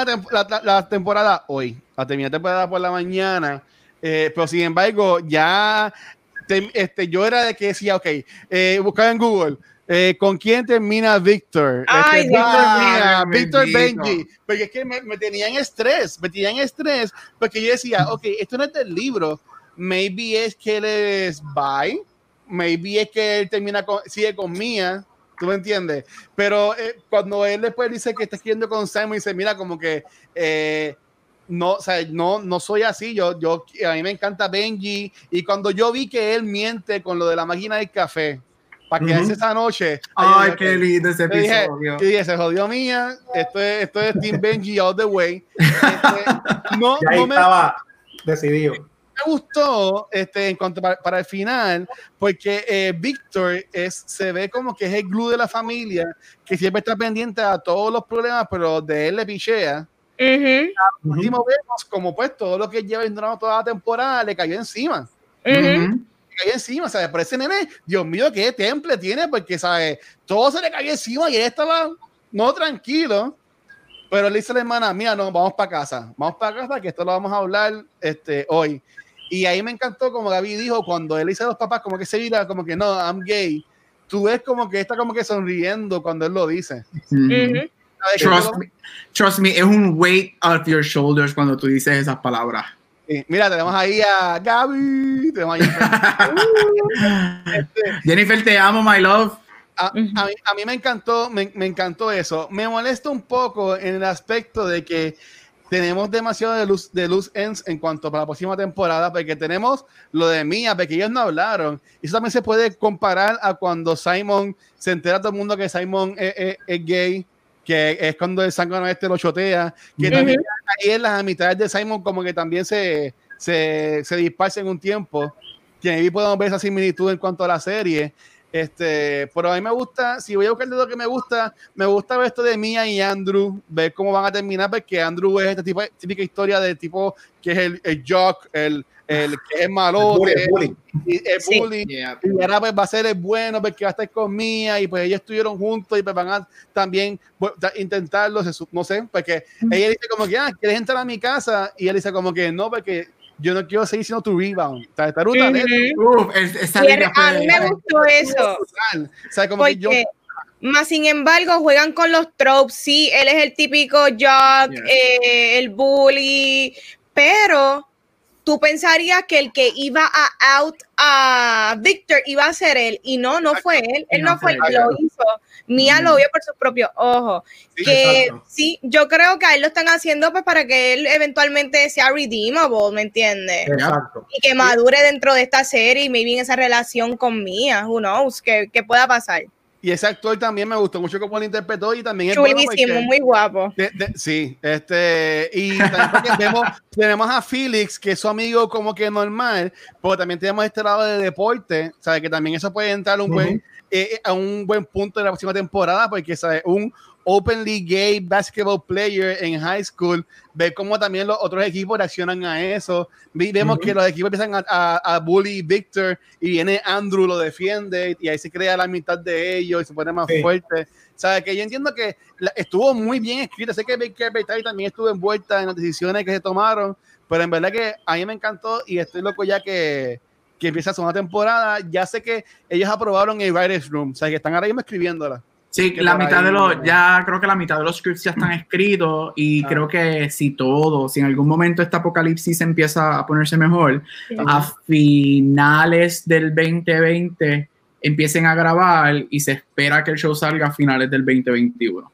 la, temporada hoy, la terminé la temporada por la mañana, eh, pero sin embargo, ya este, yo era de que decía, ok, eh, buscaba en Google, eh, ¿con quién termina Víctor? Este, Víctor Benji. Porque es que me, me tenía en estrés, me tenía en estrés, porque yo decía, ok, esto no es del libro, maybe es que él es bye, maybe es que él termina con, sigue con Mia, ¿tú me entiendes? Pero eh, cuando él después dice que está escribiendo con Simon y dice, mira, como que no, o sea, no, no soy así. Yo, yo, a mí me encanta Benji. Y cuando yo vi que él miente con lo de la máquina del café, para que hace esa noche. Ay, qué lindo ese episodio. y dije, se jodió mía. Esto es, esto es Team Benji all the way. Este, no, no me, estaba decidido. Me gustó este, en cuanto para, el final, porque eh, Víctor es, se ve como que es el glue de la familia, que siempre está pendiente a todos los problemas, pero de él le pichea Uh último vemos como pues todo lo que lleva entrando toda la temporada le cayó encima. Le cayó encima, ¿sabes? Por ese nene, Dios mío, qué temple tiene, porque, ¿sabes? Todo se le cayó encima y él estaba no tranquilo. Pero le dice a la hermana, mira, no, vamos para casa, vamos para casa, que esto lo vamos a hablar este, hoy. Y ahí me encantó, como Gaby dijo, cuando él dice a los papás, como que se mira, como que no, I'm gay. Tú ves como que está como que sonriendo cuando él lo dice. Trust me, trust me, es un weight off your shoulders cuando tú dices esas palabras. mira, tenemos ahí a Gaby. Este, Jennifer, te amo, my love. A, mí, a mí, me encantó, me, me, encantó eso. Me molesta un poco en el aspecto de que tenemos demasiado de luz, de luz ends en cuanto para la próxima temporada, porque tenemos lo de Mía, porque ellos no hablaron. Y eso también se puede comparar a cuando Simon se entera todo el mundo que Simon es gay que es cuando el sangre este lo chotea, que también ahí en las amistades de Simon como que también se, se, se en un tiempo, que ahí podemos ver esa similitud en cuanto a la serie. Este, pero a mí me gusta, si voy a buscar de lo que me gusta, me gusta ver esto de Mia y Andrew, ver cómo van a terminar, porque Andrew es esta tipo, típica historia de tipo que es el, el jock, el, el que es malo, el bully, Y, el bully. Y ahora pues va a ser el bueno porque va a estar con Mía y pues ellos estuvieron juntos y pues van a también intentarlo, no sé, porque ella dice como que, ah, ¿quieres entrar a mi casa? Y él dice como que no, porque yo no quiero seguir siendo tu rebound. O sea, esta ruta a mí me gustó eso. O sea, como que yo más sin embargo, juegan con los tropes. Sí, él es el típico jock, eh, el bully, pero tú pensarías que el que iba a out a Victor iba a ser él y no, no fue él, él no fue el que lo hizo. Mía lo vio por sus propios ojos. que sí, yo creo que a él lo están haciendo pues para que él eventualmente sea redeemable, ¿me entiendes? Exacto. Y que madure dentro de esta serie y maybe en esa relación con Mía, who knows, que, que pueda pasar. Y ese actor también me gustó mucho cómo lo interpretó y también es Chulísimo, muy guapo. sí, este, y también tenemos a Felix, que es su amigo como que normal, pero también tenemos este lado de deporte, ¿sabes? Que también eso puede entrar un buen, eh, a un buen punto en la próxima temporada, porque ¿sabes? un openly gay basketball player en high school, ver cómo también los otros equipos reaccionan a eso. Vemos que los equipos empiezan a, a, bully Victor y viene Andrew, lo defiende y ahí se crea la mitad de ellos y se pone más fuerte. ¿Sabes? Que yo entiendo que estuvo muy bien escrito. Sé que Baker también estuvo envuelta en las decisiones que se tomaron, pero en verdad que a mí me encantó y estoy loco ya que, que empieza su segunda temporada. Ya sé que ellos aprobaron el Writers Room, o sea, que están ahora mismo escribiéndola. Sí, la mitad de los, ya creo que la mitad de los scripts ya están escritos y ah. creo que si todo, si en algún momento este apocalipsis empieza a ponerse mejor, a finales del 2020 empiecen a grabar y se espera que el show salga a finales del 2021.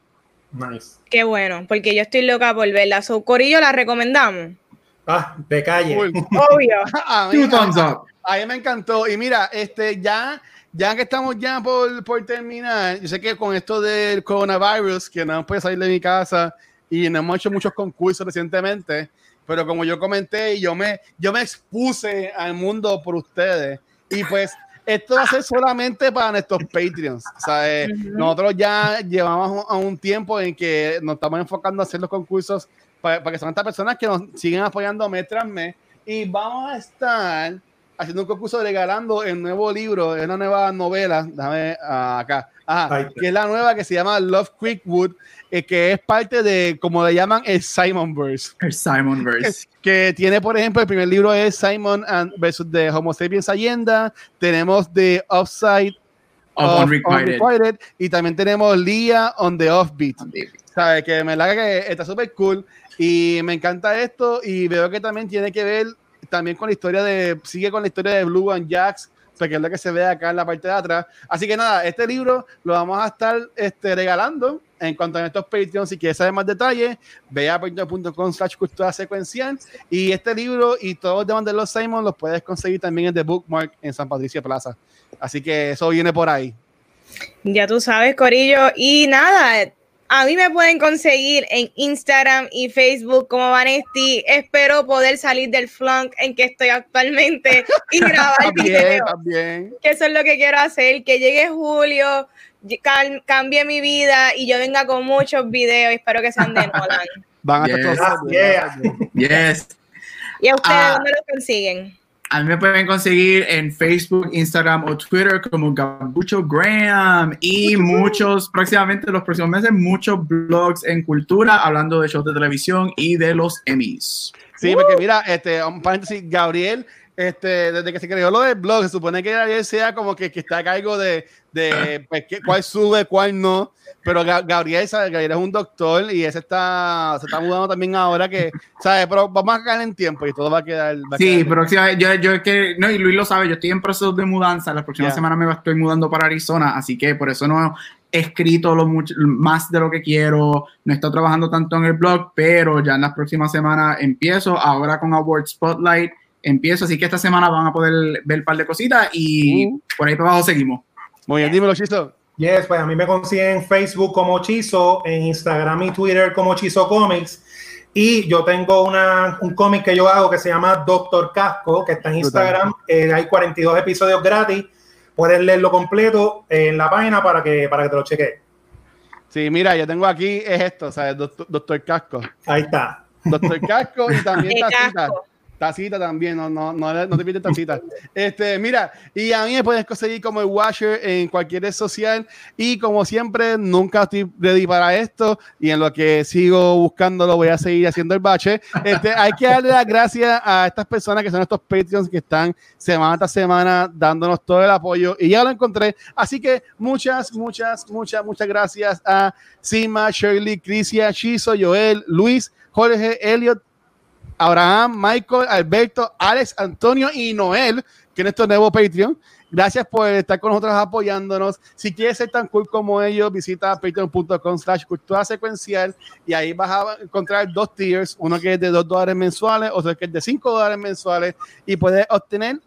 Nice. Qué bueno, porque yo estoy loca por verla. So, Corillo, ¿la recomendamos? Ah, de calle. Obvio. a, mí, thumbs up. a mí me encantó. Y mira, este ya ya que estamos ya por, por, terminar, yo sé que con esto del coronavirus, que no puede salir de mi casa y no hemos hecho muchos concursos recientemente, pero como yo comenté, yo me, yo me expuse al mundo por ustedes. Y pues esto va a ser solamente para nuestros Patreons. Nosotros ya llevamos a un tiempo en que nos estamos enfocando a hacer los concursos para, que son estas personas que nos siguen apoyando mes tras mes. Y vamos a estar haciendo un concurso regalando el nuevo libro, una nueva novela, déjame ah, acá, que es la nueva que se llama Love Quickwood, eh, que es parte de, como le llaman, el Simon Verse. El Simon Verse. Que, tiene, por ejemplo, el primer libro es Simon and versus de Homo sapiens Allenda, tenemos The Offside of, Unrequited. y también tenemos Leah on the Offbeat. ¿Sabes? Que me la que está súper cool y me encanta esto y veo que también tiene que ver también con la historia de, sigue con la historia de Blue and Jacks, que es lo que se ve acá en la parte de atrás. Así que nada, este libro lo vamos a estar este, regalando en cuanto a estos Patreons. Si quieres saber más detalles, ve a patreon.com slash cultura secuencial. Y este libro y todos los demás de los Simon los puedes conseguir también en The Bookmark en San Patricio Plaza. Así que eso viene por ahí. Ya tú sabes, Corillo. Y nada, a mí me pueden conseguir en Instagram y Facebook como Vanesti. Espero poder salir del flunk en que estoy actualmente y grabar videos. Que eso es lo que quiero hacer. Que llegue julio, cambie mi vida y yo venga con muchos videos. Espero que sean de Nolan. Van a yes. ¿Y a ustedes ah. dónde lo consiguen? A mí me pueden conseguir en Facebook, Instagram o Twitter como Gabucho Graham y muchos, próximamente los próximos meses, muchos blogs en cultura hablando de shows de televisión y de los Emmys. Sí, porque mira, este, un paréntesis, Gabriel este, desde que se creó lo del blog, se supone que Gabriel sea como que, que está a cargo de, de pues, cuál sube, cuál no. Pero Gabriel, Gabriel es un doctor y ese está, se está mudando también ahora que, ¿sabes? Pero vamos a caer en tiempo y todo va a quedar. sí, pero yo, yo es que, no, y Luis lo sabe, yo estoy en proceso de mudanza. La próxima semana me estoy mudando para Arizona, así que por eso no he escrito lo mucho, más de lo que quiero, no estoy trabajando tanto en el blog, pero ya en las próximas semanas empiezo ahora con Award Spotlight empiezo, así que esta semana van a poder ver un par de cositas y uh. por ahí para abajo seguimos. Muy bien, dímelo, Chizo. Yes, pues a mí me consiguen en Facebook como Chizo, en Instagram y Twitter como Chizo Comics. Y yo tengo una, un cómic que yo hago que se llama Doctor Casco, que está en Instagram. Eh, hay 42 episodios gratis. Puedes leerlo completo en la página para que, para que te lo cheques. Sí, mira, yo tengo aquí, es esto, ¿sabes? Doctor, Doctor Casco. Ahí está. Doctor Casco y también está Tacita también, no, no, no, no te pides tacita. Este, mira, y a mí me puedes conseguir como el Washer en cualquier red social. Y como siempre, nunca estoy ready para esto. Y en lo que sigo buscándolo, voy a seguir haciendo el bache. Este, hay que darle las gracias a estas personas que son estos Patreons que están semana tras semana dándonos todo el apoyo. Y ya lo encontré. Así que muchas, muchas, muchas, muchas gracias a Sima, Shirley, Crisia, Chizo, Joel, Luis, Jorge, Elliot, Abraham, Michael, Alberto, Alex, Antonio y Noel, que es nuestro nuevo Patreon. Gracias por estar con nosotros apoyándonos. Si quieres ser tan cool como ellos, visita patreon.com slash cultura secuencial y ahí vas a encontrar dos tiers, uno que es de 2 dólares mensuales, otro que es de 5 dólares mensuales y puedes obtener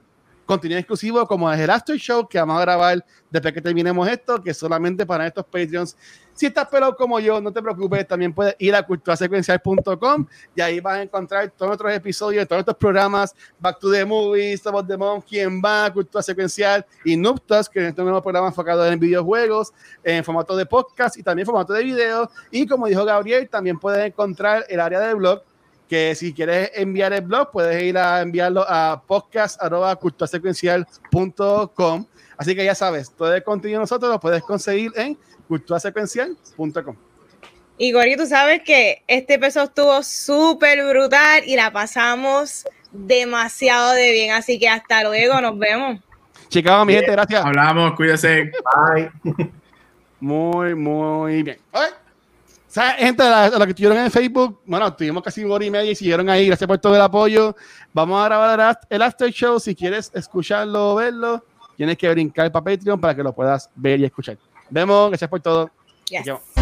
contenido exclusivo como es el After Show que vamos a grabar después que terminemos esto, que solamente para estos Patreons. Si estás pelado como yo, no te preocupes, también puedes ir a culturasecuencial.com y ahí vas a encontrar todos nuestros episodios, todos estos programas, Back to the Movies, of the Month, Quién va, Cultura Secuencial y Noobtas, que es este nuevo programa enfocado en videojuegos, en formato de podcast y también formato de video. Y como dijo Gabriel, también puedes encontrar el área de blog que si quieres enviar el blog, puedes ir a enviarlo a podcast.culturasecuencial.com. Así que ya sabes, todo el contenido nosotros lo puedes conseguir en culturasecuencial.com. Y Gori, tú sabes que este episodio estuvo súper brutal y la pasamos demasiado de bien. Así que hasta luego, nos vemos. Chicago, mi gente, gracias. Hablamos, cuídense. Bye. Muy, muy bien. O sea, gente, lo que estuvieron en Facebook, bueno, tuvimos casi una hora y media y siguieron ahí. Gracias por todo el apoyo. Vamos a grabar el after show. Si quieres escucharlo o verlo, tienes que brincar para Patreon para que lo puedas ver y escuchar. Vemos, gracias por todo. Yes.